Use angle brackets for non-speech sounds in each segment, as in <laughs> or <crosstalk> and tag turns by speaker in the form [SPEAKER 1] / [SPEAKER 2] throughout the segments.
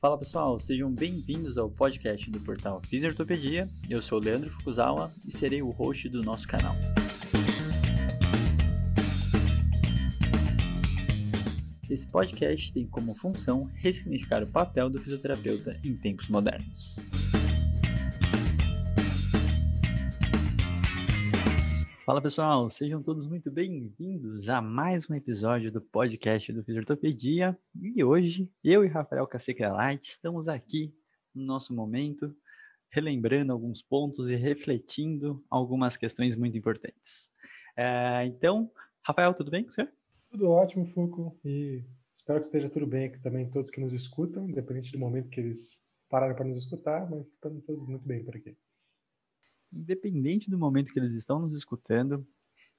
[SPEAKER 1] Fala pessoal, sejam bem-vindos ao podcast do portal Fisiortopedia. Eu sou Leandro Fukuzawa e serei o host do nosso canal. Esse podcast tem como função ressignificar o papel do fisioterapeuta em tempos modernos. Fala pessoal, sejam todos muito bem-vindos a mais um episódio do podcast do Fisiortopedia. E hoje, eu e Rafael Casegrelite estamos aqui no nosso momento, relembrando alguns pontos e refletindo algumas questões muito importantes. É, então, Rafael, tudo bem com você?
[SPEAKER 2] Tudo ótimo, Fuco, e espero que esteja tudo bem aqui também, todos que nos escutam, independente do momento que eles pararam para nos escutar, mas estamos todos muito bem por aqui.
[SPEAKER 1] Independente do momento que eles estão nos escutando,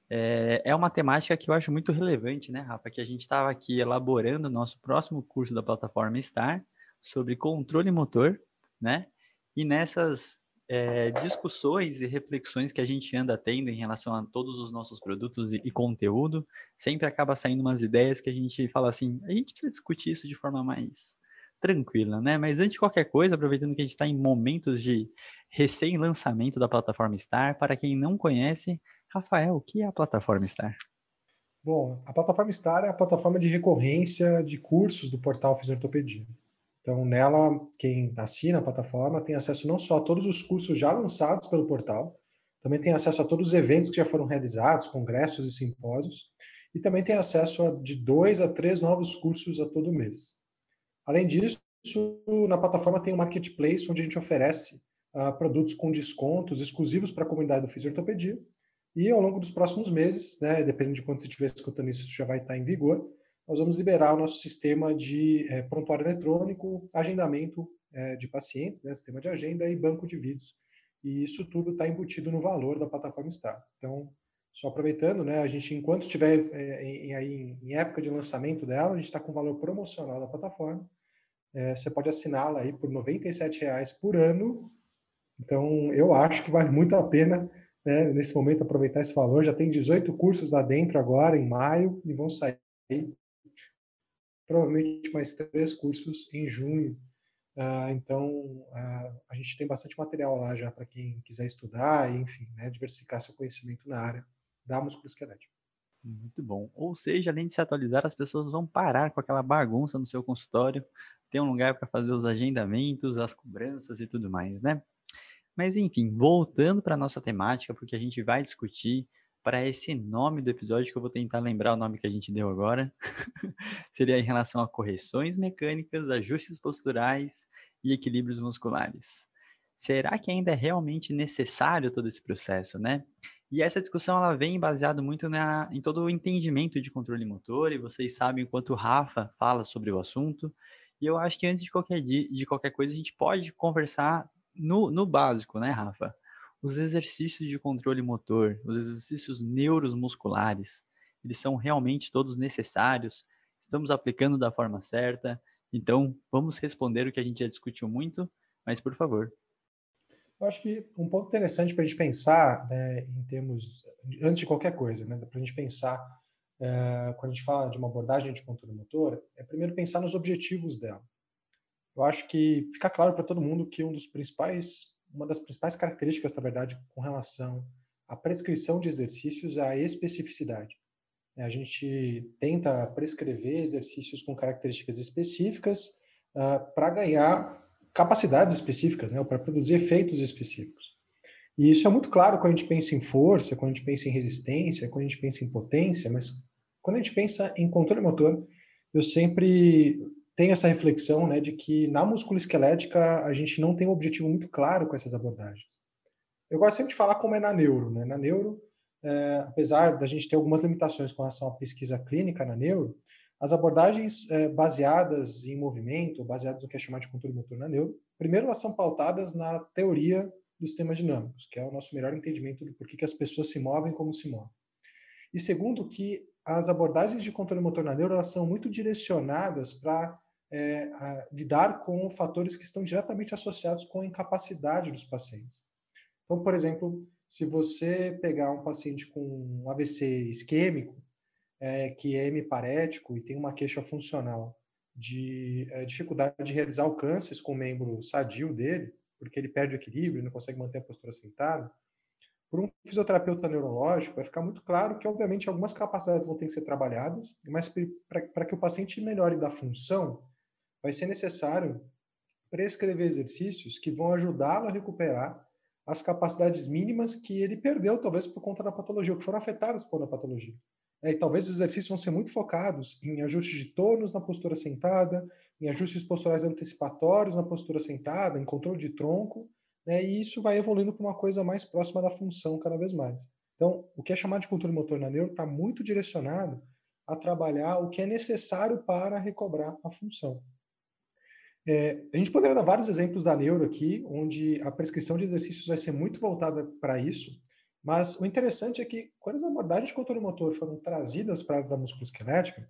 [SPEAKER 1] é, é uma temática que eu acho muito relevante, né, Rafa? Que a gente estava aqui elaborando o nosso próximo curso da plataforma STAR sobre controle motor, né? E nessas é, discussões e reflexões que a gente anda tendo em relação a todos os nossos produtos e, e, conteúdo, sempre acaba saindo umas ideias que a gente fala assim, a gente precisa discutir isso de forma mais tranquila, né? Mas antes de qualquer coisa, aproveitando que a gente está em momentos de recém-lançamento da plataforma Star, para quem não conhece, Rafael, o que é a plataforma Star?
[SPEAKER 2] Bom, a plataforma Star é a plataforma de recorrência de cursos do portal Fisiortopedia. Então, nela, quem assina a plataforma tem acesso não só a todos os cursos já lançados pelo portal, também tem acesso a todos os eventos que já foram realizados, congressos e simpósios, e também tem acesso a de dois a três novos cursos a todo mês. Além disso, na plataforma tem um marketplace onde a gente oferece uh, produtos com descontos exclusivos para a comunidade do Fisiortopedia, e ao longo dos próximos meses, né, dependendo de quando você estiver escutando isso, isso já vai estar em vigor, nós vamos liberar o nosso sistema de é, prontuário eletrônico, agendamento é, de pacientes, né, sistema de agenda e banco de vídeos. E isso tudo está embutido no valor da plataforma Star. Então, só aproveitando, né, a gente, enquanto estiver é, em, em, em, época de lançamento dela, a gente está com valor promocional da plataforma. É, você pode assiná-la aí por R$ 97,00 por ano. Então, eu acho que vale muito a pena, né, nesse momento, aproveitar esse valor. Já tem 18 cursos lá dentro agora, em maio, e vão sair provavelmente mais três cursos em junho. Uh, então, uh, a gente tem bastante material lá já para quem quiser estudar enfim, né, diversificar seu conhecimento na área da musculoesquelética.
[SPEAKER 1] Muito bom. Ou seja, além de se atualizar, as pessoas vão parar com aquela bagunça no seu consultório, ter um lugar para fazer os agendamentos, as cobranças e tudo mais, né? Mas enfim, voltando para a nossa temática, porque a gente vai discutir para esse nome do episódio, que eu vou tentar lembrar o nome que a gente deu agora, <laughs> seria em relação a correções mecânicas, ajustes posturais e equilíbrios musculares. Será que ainda é realmente necessário todo esse processo, né? E essa discussão ela vem baseada muito na, em todo o entendimento de controle motor, e vocês sabem o quanto o Rafa fala sobre o assunto. E eu acho que antes de qualquer, de qualquer coisa, a gente pode conversar no, no básico, né, Rafa? os exercícios de controle motor, os exercícios neuromusculares, eles são realmente todos necessários? Estamos aplicando da forma certa? Então, vamos responder o que a gente já discutiu muito, mas por favor.
[SPEAKER 2] Eu acho que um ponto interessante para a gente pensar, né, em termos, antes de qualquer coisa, né, para a gente pensar, é, quando a gente fala de uma abordagem de controle motor, é primeiro pensar nos objetivos dela. Eu acho que fica claro para todo mundo que um dos principais uma das principais características, na verdade, com relação à prescrição de exercícios é a especificidade. A gente tenta prescrever exercícios com características específicas uh, para ganhar capacidades específicas, né, para produzir efeitos específicos. E isso é muito claro quando a gente pensa em força, quando a gente pensa em resistência, quando a gente pensa em potência, mas quando a gente pensa em controle motor, eu sempre tem essa reflexão né, de que na musculoesquelética a gente não tem um objetivo muito claro com essas abordagens. Eu gosto sempre de falar como é na neuro. Né? Na neuro, é, apesar da gente ter algumas limitações com relação à pesquisa clínica na neuro, as abordagens é, baseadas em movimento, baseadas no que é chamado de controle motor na neuro, primeiro elas são pautadas na teoria dos sistemas dinâmicos, que é o nosso melhor entendimento do porquê que as pessoas se movem como se movem. E segundo, que as abordagens de controle motor na neuro elas são muito direcionadas para é, lidar com fatores que estão diretamente associados com a incapacidade dos pacientes. Então, por exemplo, se você pegar um paciente com um AVC isquêmico, é, que é hemiparético e tem uma queixa funcional, de é, dificuldade de realizar alcances com o membro sadio dele, porque ele perde o equilíbrio, não consegue manter a postura sentada, por um fisioterapeuta neurológico, vai ficar muito claro que, obviamente, algumas capacidades vão ter que ser trabalhadas, mas para que o paciente melhore da função, vai ser necessário prescrever exercícios que vão ajudá-lo a recuperar as capacidades mínimas que ele perdeu, talvez por conta da patologia, ou que foram afetadas por a patologia. É, e talvez os exercícios vão ser muito focados em ajustes de tônus na postura sentada, em ajustes posturais antecipatórios na postura sentada, em controle de tronco, né, e isso vai evoluindo para uma coisa mais próxima da função cada vez mais. Então, o que é chamado de controle motor na neuro está muito direcionado a trabalhar o que é necessário para recobrar a função. É, a gente poderia dar vários exemplos da neuro aqui, onde a prescrição de exercícios vai ser muito voltada para isso, mas o interessante é que quando as abordagens de controle motor foram trazidas para a área da musculoesquelética,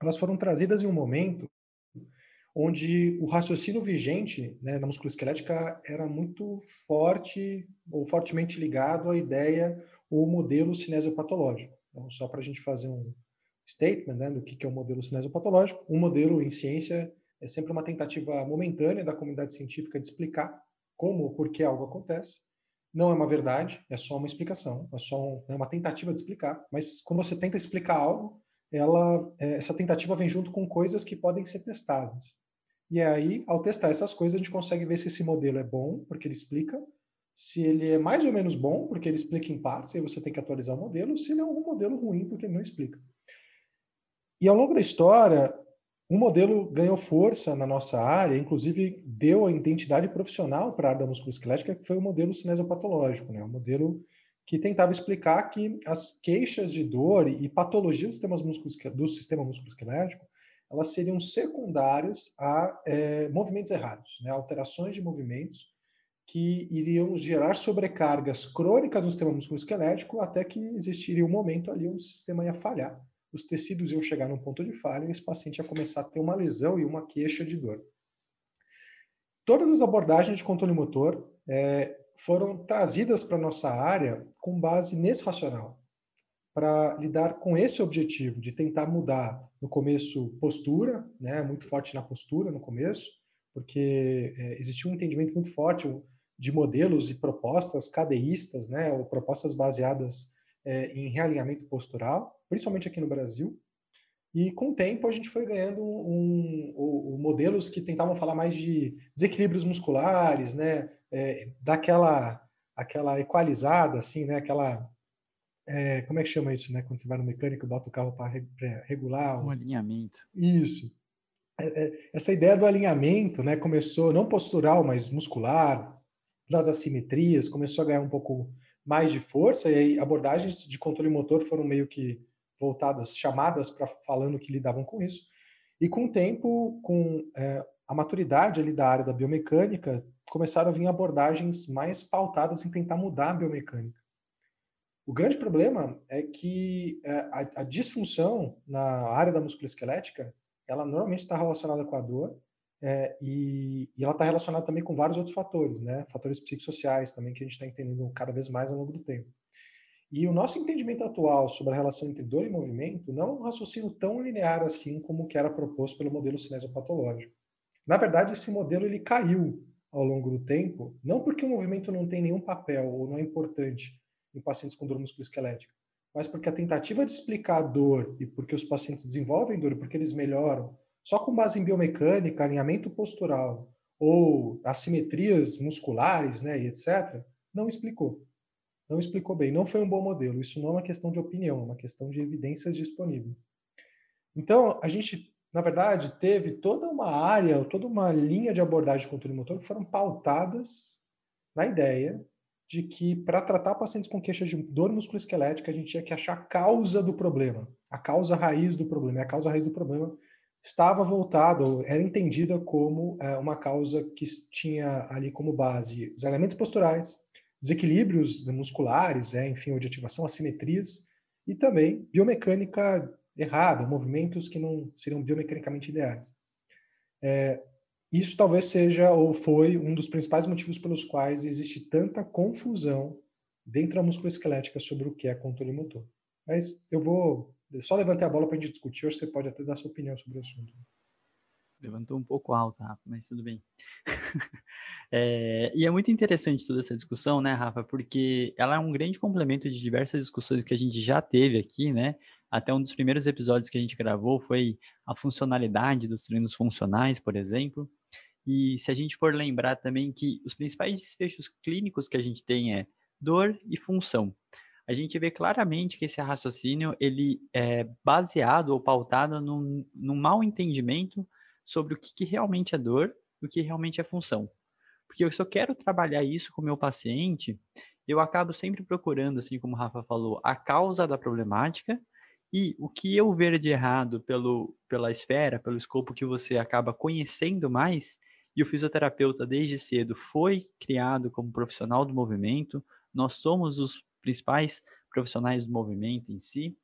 [SPEAKER 2] elas foram trazidas em um momento onde o raciocínio vigente né, na musculoesquelética era muito forte ou fortemente ligado à ideia ou modelo cinesiopatológico. Então, só para a gente fazer um statement né, do que é o modelo cinesiopatológico, um modelo em ciência é sempre uma tentativa momentânea da comunidade científica de explicar como ou por que algo acontece. Não é uma verdade, é só uma explicação, é só um, é uma tentativa de explicar. Mas quando você tenta explicar algo, ela, é, essa tentativa vem junto com coisas que podem ser testadas. E aí, ao testar essas coisas, a gente consegue ver se esse modelo é bom, porque ele explica, se ele é mais ou menos bom, porque ele explica em partes, aí você tem que atualizar o modelo, se ele é um modelo ruim, porque ele não explica. E ao longo da história, o modelo ganhou força na nossa área, inclusive deu a identidade profissional para a área da musculoesquelética, que foi o modelo cinesiopatológico, né? o modelo que tentava explicar que as queixas de dor e patologias do sistema musculoesquelético elas seriam secundárias a é, movimentos errados, né? alterações de movimentos que iriam gerar sobrecargas crônicas no sistema musculoesquelético até que existiria um momento ali onde o sistema ia falhar, os tecidos iam chegar num ponto de falha e esse paciente ia começar a ter uma lesão e uma queixa de dor. Todas as abordagens de controle motor é, foram trazidas para nossa área com base nesse racional para lidar com esse objetivo de tentar mudar no começo postura, né, muito forte na postura no começo, porque é, existia um entendimento muito forte de modelos e propostas cadeístas, né, ou propostas baseadas é, em realinhamento postural, principalmente aqui no Brasil. E com o tempo a gente foi ganhando um, um, um modelos que tentavam falar mais de desequilíbrios musculares, né, é, daquela aquela equalizada, assim, né, aquela é, como é que chama isso, né? Quando você vai no mecânico, bota o carro para regular.
[SPEAKER 1] Um, alinhamento.
[SPEAKER 2] Isso. É, é, essa ideia do alinhamento, né? Começou não postural, mas muscular, das assimetrias, começou a ganhar um pouco mais de força e abordagens de controle motor foram meio que voltadas, chamadas para falando que lidavam com isso. E com o tempo, com é, a maturidade ali da área da biomecânica, começaram a vir abordagens mais pautadas em tentar mudar a biomecânica. O grande problema é que é, a, a disfunção na área da musculoesquelética, ela normalmente está relacionada com a dor é, e, e, ela está relacionada também com vários outros fatores, né? Fatores psicossociais também que a gente está entendendo cada vez mais ao longo do tempo. E o nosso entendimento atual sobre a relação entre dor e movimento não é um raciocínio tão linear assim como que era proposto pelo modelo cinesiopatológico. Na verdade, esse modelo ele caiu ao longo do tempo, não porque o movimento não tem nenhum papel ou não é importante, em pacientes com dor musculoesquelética, mas porque a tentativa de explicar a dor e porque os pacientes desenvolvem dor porque eles melhoram, só com base em biomecânica, alinhamento postural ou assimetrias musculares, né, e etc., não explicou. Não explicou bem, não foi um bom modelo. Isso não é uma questão de opinião, é uma questão de evidências disponíveis. Então, a gente, na verdade, teve toda uma área, toda uma linha de abordagem de controle motor que foram pautadas na ideia de que para tratar pacientes com queixas de dor musculoesquelética, a gente tinha que achar a causa do problema, a causa raiz do problema. E a causa raiz do problema estava voltada, era entendida como é, uma causa que tinha ali como base os elementos posturais, desequilíbrios musculares, é, enfim, ou de ativação, assimetrias, e também biomecânica errada, movimentos que não seriam biomecanicamente ideais. É, isso talvez seja ou foi um dos principais motivos pelos quais existe tanta confusão dentro da musculoesquelética sobre o que é controle motor. Mas eu vou só levantar a bola para a gente discutir, você pode até dar sua opinião sobre o assunto.
[SPEAKER 1] Levantou um pouco alto, Rafa, mas tudo bem. <laughs> é, e é muito interessante toda essa discussão, né, Rafa? Porque ela é um grande complemento de diversas discussões que a gente já teve aqui, né? Até um dos primeiros episódios que a gente gravou foi a funcionalidade dos treinos funcionais, por exemplo. E se a gente for lembrar também que os principais desfechos clínicos que a gente tem é dor e função. A gente vê claramente que esse raciocínio ele é baseado ou pautado num, num mau entendimento sobre o que, que realmente é dor e o que realmente é função. Porque eu quero trabalhar isso com o meu paciente, eu acabo sempre procurando, assim como o Rafa falou, a causa da problemática e o que eu ver de errado pelo, pela esfera, pelo escopo que você acaba conhecendo mais, e o fisioterapeuta desde cedo foi criado como profissional do movimento, nós somos os principais profissionais do movimento em si,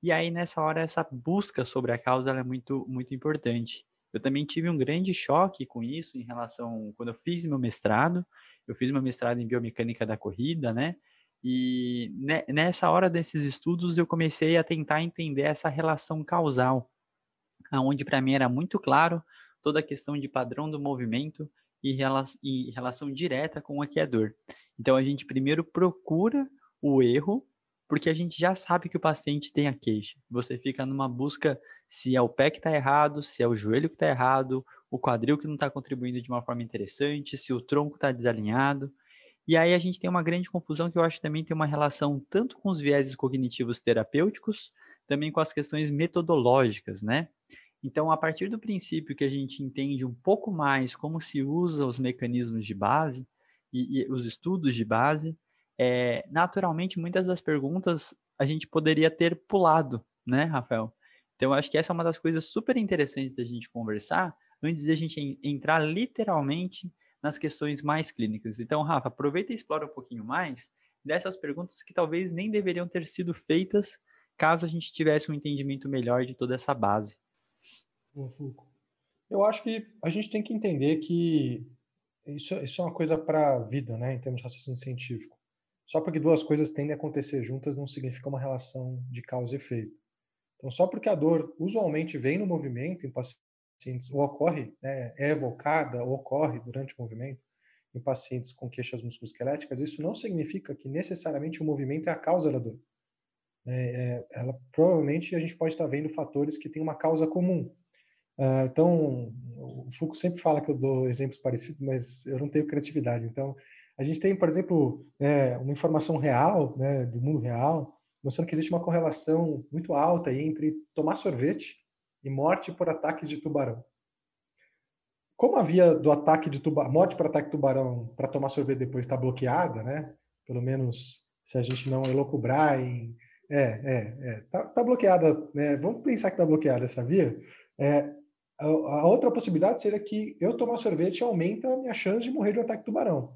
[SPEAKER 1] e aí nessa hora essa busca sobre a causa é muito, muito importante. Eu também tive um grande choque com isso em relação quando eu fiz meu mestrado. Eu fiz meu mestrado em biomecânica da corrida, né? E nessa hora desses estudos eu comecei a tentar entender essa relação causal, aonde para mim era muito claro toda a questão de padrão do movimento e, e relação direta com o que. Então a gente primeiro procura o erro, porque a gente já sabe que o paciente tem a queixa. Você fica numa busca se é o pé que está errado, se é o joelho que está errado, o quadril que não está contribuindo de uma forma interessante, se o tronco está desalinhado. E aí a gente tem uma grande confusão que eu acho que também tem uma relação tanto com os vieses cognitivos terapêuticos, também com as questões metodológicas, né? Então, a partir do princípio que a gente entende um pouco mais como se usa os mecanismos de base e, e os estudos de base, é, naturalmente muitas das perguntas a gente poderia ter pulado, né, Rafael? Então, acho que essa é uma das coisas super interessantes da gente conversar, antes de a gente entrar literalmente nas questões mais clínicas. Então, Rafa, aproveita e explora um pouquinho mais dessas perguntas que talvez nem deveriam ter sido feitas caso a gente tivesse um entendimento melhor de toda essa base.
[SPEAKER 2] Eu acho que a gente tem que entender que isso, isso é uma coisa para a vida, né, em termos de raciocínio científico. Só porque duas coisas tendem a acontecer juntas não significa uma relação de causa e efeito. Então, só porque a dor usualmente vem no movimento em pacientes, ou ocorre, né, é evocada, ou ocorre durante o movimento em pacientes com queixas musculoesqueléticas, isso não significa que necessariamente o movimento é a causa da dor. É, é, ela, provavelmente a gente pode estar vendo fatores que têm uma causa comum. Uh, então, o Foucault sempre fala que eu dou exemplos parecidos, mas eu não tenho criatividade. Então, a gente tem, por exemplo, é, uma informação real, né, do mundo real, mostrando que existe uma correlação muito alta entre tomar sorvete e morte por ataques de tubarão. Como a via do ataque de tubarão, morte por ataque de tubarão para tomar sorvete depois está bloqueada, né? Pelo menos se a gente não elocubrar em é, é, é, tá, tá bloqueada, né? Vamos pensar que tá bloqueada essa via. É, a, a, outra possibilidade seria que eu tomar sorvete aumenta a minha chance de morrer de um ataque de tubarão.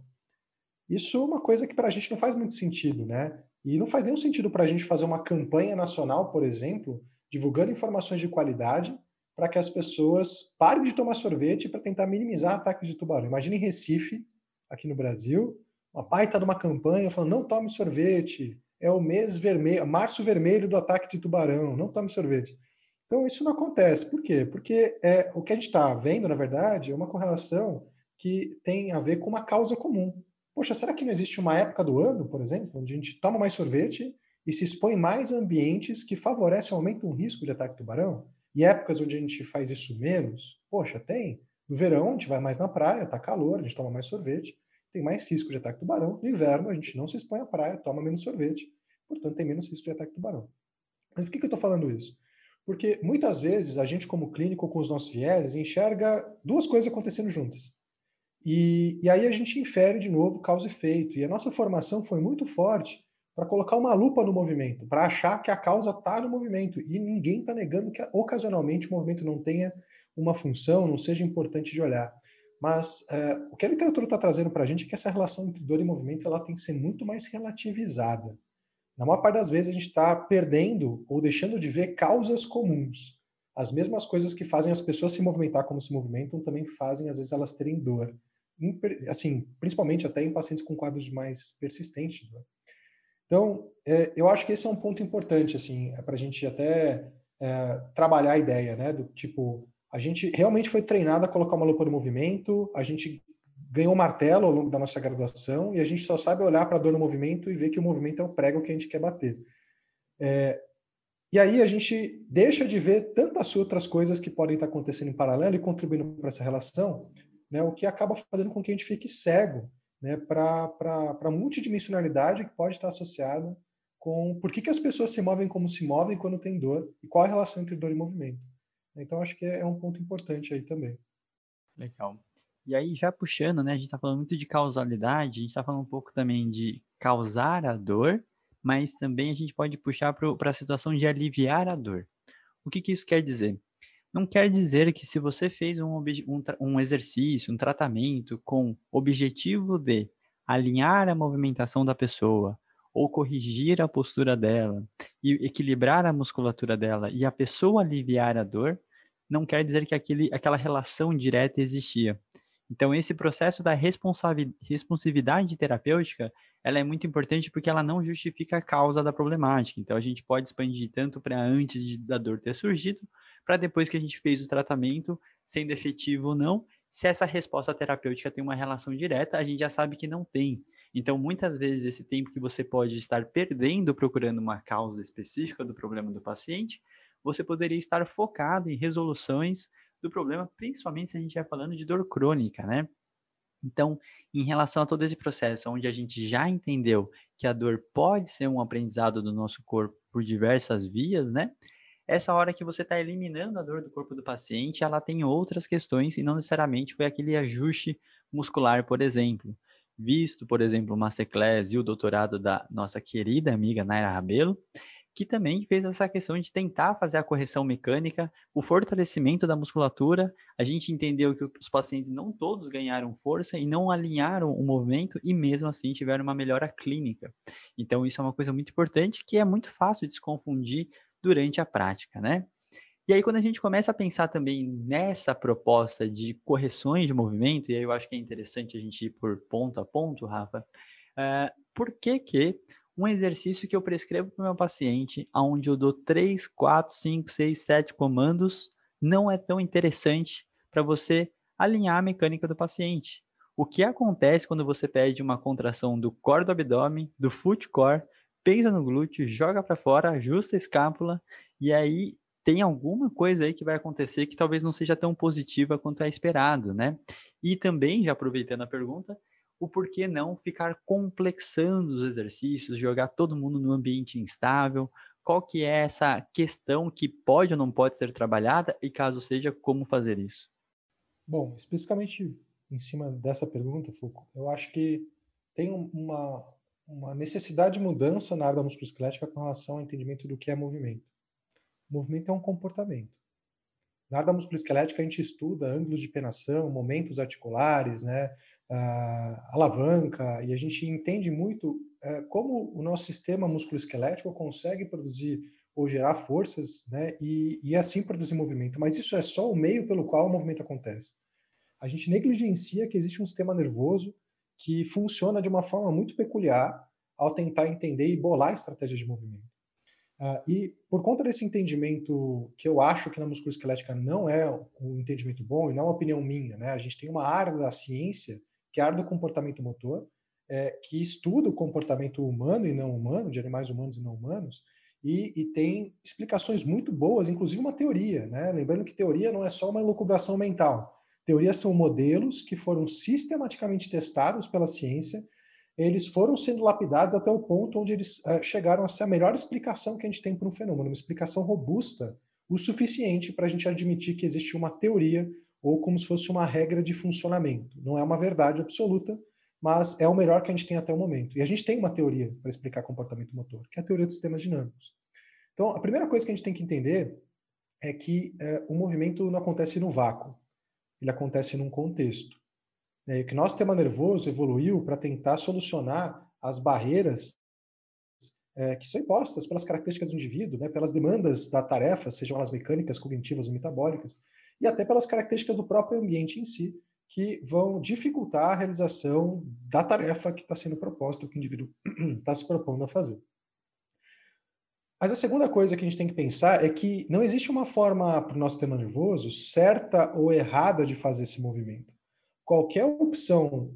[SPEAKER 2] Isso é uma coisa que para a gente não faz muito sentido, né? E não faz nenhum sentido para a gente fazer uma campanha nacional, por exemplo, divulgando informações de qualidade para que as pessoas parem de tomar sorvete para tentar minimizar ataques de tubarão. Imagina em Recife, aqui no Brasil, uma baita de uma campanha falando não tome sorvete, é o mês vermelho, março vermelho do ataque de tubarão, não tome sorvete. Então isso não acontece. Por quê? Porque é, o que a gente está vendo, na verdade, é uma correlação que tem a ver com uma causa comum. Poxa, será que não existe uma época do ano, por exemplo, onde a gente toma mais sorvete e se expõe mais a ambientes que favorecem ou aumentam o risco de ataque de tubarão? E épocas onde a gente faz isso menos? Poxa, tem. No verão, a gente vai mais na praia, tá calor, a gente toma mais sorvete, tem mais risco de ataque de tubarão. No inverno, a gente não se expõe à praia, toma menos sorvete, portanto, tem menos risco de ataque de tubarão. Mas por que, que eu estou falando isso? Porque muitas vezes a gente, como clínico, com os nossos vieses, enxerga duas coisas acontecendo juntas. E, e aí a gente infere de novo causa e efeito. E a nossa formação foi muito forte para colocar uma lupa no movimento, para achar que a causa está no movimento. E ninguém está negando que ocasionalmente o movimento não tenha uma função, não seja importante de olhar. Mas é, o que a literatura está trazendo para a gente é que essa relação entre dor e movimento ela tem que ser muito mais relativizada. Na maior parte das vezes a gente está perdendo ou deixando de ver causas comuns. As mesmas coisas que fazem as pessoas se movimentar como se movimentam também fazem às vezes elas terem dor assim, principalmente até em pacientes com quadros mais persistentes. Né? Então, é, eu acho que esse é um ponto importante, assim, é para a gente até é, trabalhar a ideia, né, do tipo, A gente realmente foi treinado a colocar uma lupa no movimento, a gente ganhou martelo ao longo da nossa graduação e a gente só sabe olhar para a dor no movimento e ver que o movimento é o prego que a gente quer bater. É, e aí a gente deixa de ver tantas outras coisas que podem estar acontecendo em paralelo e contribuindo para essa relação, né, o que acaba fazendo com que a gente fique cego né, para a multidimensionalidade que pode estar associada com por que, que as pessoas se movem como se movem quando tem dor e qual a relação entre dor e movimento. Então, acho que é um ponto importante aí também.
[SPEAKER 1] Legal. E aí, já puxando, né, a gente está falando muito de causalidade, a gente está falando um pouco também de causar a dor mas também a gente pode puxar para a situação de aliviar a dor. O que, que isso quer dizer? Não quer dizer que se você fez um, um, um exercício, um tratamento com objetivo de alinhar a movimentação da pessoa, ou corrigir a postura dela e equilibrar a musculatura dela e a pessoa aliviar a dor, não quer dizer que aquele, aquela relação direta existia. Então, esse processo da responsividade terapêutica ela é muito importante porque ela não justifica a causa da problemática. Então, a gente pode expandir tanto para antes de, da dor ter surgido, para depois que a gente fez o tratamento, sendo efetivo ou não. Se essa resposta terapêutica tem uma relação direta, a gente já sabe que não tem. Então, muitas vezes, esse tempo que você pode estar perdendo procurando uma causa específica do problema do paciente, você poderia estar focado em resoluções do problema, principalmente se a gente estiver falando de dor crônica, né? Então, em relação a todo esse processo, onde a gente já entendeu que a dor pode ser um aprendizado do nosso corpo por diversas vias, né? Essa hora que você está eliminando a dor do corpo do paciente, ela tem outras questões e não necessariamente foi aquele ajuste muscular, por exemplo. Visto, por exemplo, o Masterclass e o doutorado da nossa querida amiga Naira Rabelo, que também fez essa questão de tentar fazer a correção mecânica, o fortalecimento da musculatura. A gente entendeu que os pacientes não todos ganharam força e não alinharam o movimento e mesmo assim tiveram uma melhora clínica. Então isso é uma coisa muito importante que é muito fácil de se confundir durante a prática, né? E aí quando a gente começa a pensar também nessa proposta de correções de movimento, e aí eu acho que é interessante a gente ir por ponto a ponto, Rafa, uh, por que que um exercício que eu prescrevo para o meu paciente, onde eu dou 3, 4, 5, 6, 7 comandos, não é tão interessante para você alinhar a mecânica do paciente. O que acontece quando você pede uma contração do core do abdômen, do foot core, pensa no glúteo, joga para fora, ajusta a escápula e aí tem alguma coisa aí que vai acontecer que talvez não seja tão positiva quanto é esperado, né? E também, já aproveitando a pergunta, o porquê não ficar complexando os exercícios, jogar todo mundo no ambiente instável, qual que é essa questão que pode ou não pode ser trabalhada e caso seja, como fazer isso?
[SPEAKER 2] Bom, especificamente em cima dessa pergunta, Foucault, eu acho que tem uma, uma necessidade de mudança na área da musculoesquelética com relação ao entendimento do que é movimento. O movimento é um comportamento. Na área da musculoesquelética, a gente estuda ângulos de penação, momentos articulares, né, alavanca, e a gente entende muito uh, como o nosso sistema musculoesquelético consegue produzir ou gerar forças, né, e, e assim produzir movimento. Mas isso é só o meio pelo qual o movimento acontece. A gente negligencia que existe um sistema nervoso que funciona de uma forma muito peculiar ao tentar entender e bolar estratégias de movimento. Uh, e por conta desse entendimento que eu acho que na musculoesquelética não é um entendimento bom e não é uma opinião minha, né? A gente tem uma área da ciência que é a área do comportamento motor, é, que estuda o comportamento humano e não humano, de animais humanos e não humanos, e, e, tem explicações muito boas, inclusive uma teoria. Né? Lembrando que teoria não é só uma elucubração mental. Teorias são modelos que foram sistematicamente testados pela ciência, eles foram sendo lapidados até o ponto onde eles uh, chegaram a ser a melhor explicação que a gente tem para um fenômeno, uma explicação robusta o suficiente para a gente admitir que existe uma teoria ou como se fosse uma regra de funcionamento. Não é uma verdade absoluta, mas é o melhor que a gente tem até o momento. E a gente tem uma teoria para explicar comportamento motor, que é a teoria dos sistemas dinâmicos. Então, a primeira coisa que a gente tem que entender é que é, o movimento não acontece no vácuo, ele acontece num contexto. É, que nosso sistema nervoso evoluiu para tentar solucionar as barreiras é, que são impostas pelas características do indivíduo, né, pelas demandas da tarefa, sejam elas mecânicas, cognitivas ou metabólicas, e até pelas características do próprio ambiente em si, que vão dificultar a realização da tarefa que está sendo proposta, que o indivíduo <clears throat> está se propondo a fazer. Mas a segunda coisa que a gente tem que pensar é que não existe uma forma para o nosso sistema nervoso certa ou errada de fazer esse movimento. Qualquer opção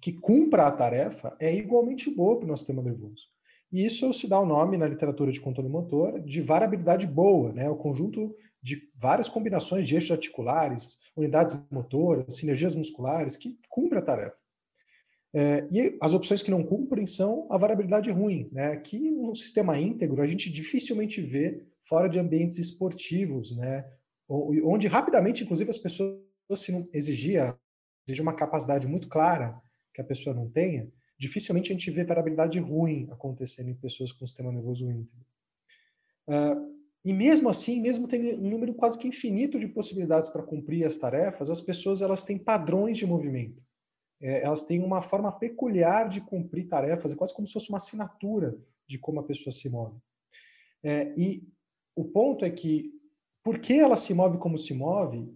[SPEAKER 2] que cumpra a tarefa é igualmente boa para o nosso sistema nervoso. E isso se dá o nome na literatura de controle motor de variabilidade boa, né? o conjunto de várias combinações de eixos articulares, unidades motoras, sinergias musculares que cumpre a tarefa. É, e as opções que não cumprem são a variabilidade ruim, né? que no sistema íntegro a gente dificilmente vê fora de ambientes esportivos, né? onde rapidamente, inclusive, as pessoas, se não exigia, uma capacidade muito clara que a pessoa não tenha, dificilmente a gente vê variabilidade ruim acontecendo em pessoas com sistema nervoso íntegro. Uh, e mesmo assim, mesmo tendo um número quase que infinito de possibilidades para cumprir as tarefas, as pessoas elas têm padrões de movimento é, elas têm uma forma peculiar de cumprir tarefas, é quase como se fosse uma assinatura de como a pessoa se move. É, e o ponto é que, porque ela se move como se move,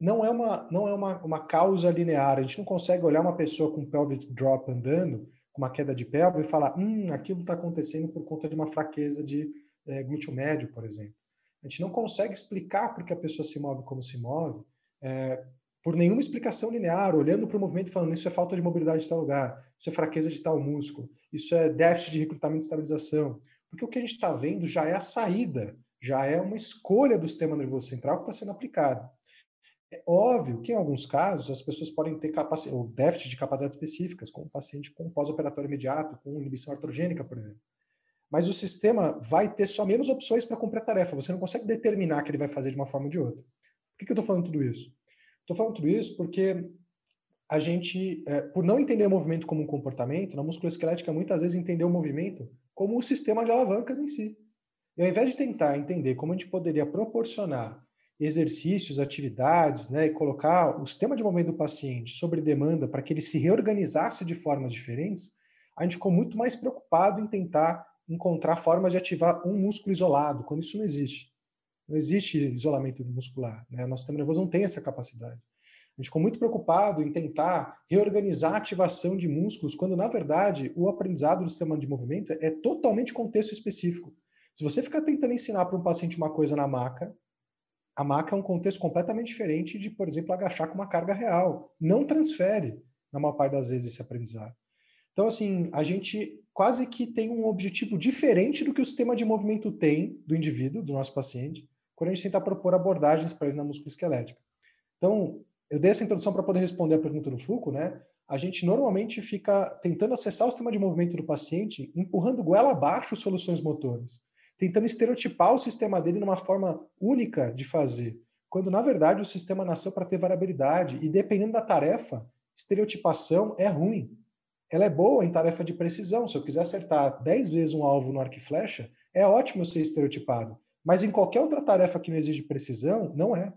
[SPEAKER 2] não é uma, não é uma, uma causa linear. A gente não consegue olhar uma pessoa com pelvic drop andando, com uma queda de pelve, e falar, hum, aquilo está acontecendo por conta de uma fraqueza de é, glúteo médio, por exemplo. A gente não consegue explicar por que a pessoa se move como se move, é, por nenhuma explicação linear, olhando para o movimento e falando isso é falta de mobilidade de tal lugar, isso é fraqueza de tal músculo, isso é déficit de recrutamento e estabilização. Porque o que a gente está vendo já é a saída, já é uma escolha do sistema nervoso central que está sendo aplicado. É óbvio que, em alguns casos, as pessoas podem ter capacidade, ou déficit de capacidades específicas, como um paciente com pós-operatório imediato, com inibição artrogênica, por exemplo. Mas o sistema vai ter só menos opções para cumprir a tarefa. Você não consegue determinar que ele vai fazer de uma forma ou de outra. Por que, que eu estou falando tudo isso? Estou falando tudo isso porque a gente, é, por não entender o movimento como um comportamento, na musculoesquelética muitas vezes entender o movimento como o sistema de alavancas em si. E ao invés de tentar entender como a gente poderia proporcionar exercícios, atividades, né, e colocar o sistema de movimento do paciente sobre demanda para que ele se reorganizasse de formas diferentes, a gente ficou muito mais preocupado em tentar encontrar formas de ativar um músculo isolado, quando isso não existe. Não existe isolamento muscular. Né? Nosso sistema nervoso não tem essa capacidade. A gente ficou muito preocupado em tentar reorganizar a ativação de músculos, quando, na verdade, o aprendizado do sistema de movimento é totalmente contexto específico. Se você ficar tentando ensinar para um paciente uma coisa na maca, a maca é um contexto completamente diferente de, por exemplo, agachar com uma carga real. Não transfere, na maior parte das vezes, esse aprendizado. Então, assim, a gente quase que tem um objetivo diferente do que o sistema de movimento tem do indivíduo, do nosso paciente, quando a gente tenta propor abordagens para ele na musculoesquelética. Então, eu dei essa introdução para poder responder a pergunta do Foucault, né? A gente normalmente fica tentando acessar o sistema de movimento do paciente, empurrando goela abaixo soluções motoras, tentando estereotipar o sistema dele numa forma única de fazer, quando na verdade o sistema nasceu para ter variabilidade e dependendo da tarefa, estereotipação é ruim. Ela é boa em tarefa de precisão. Se eu quiser acertar 10 vezes um alvo no arco e flecha, é ótimo ser estereotipado. Mas em qualquer outra tarefa que não exige precisão, não é.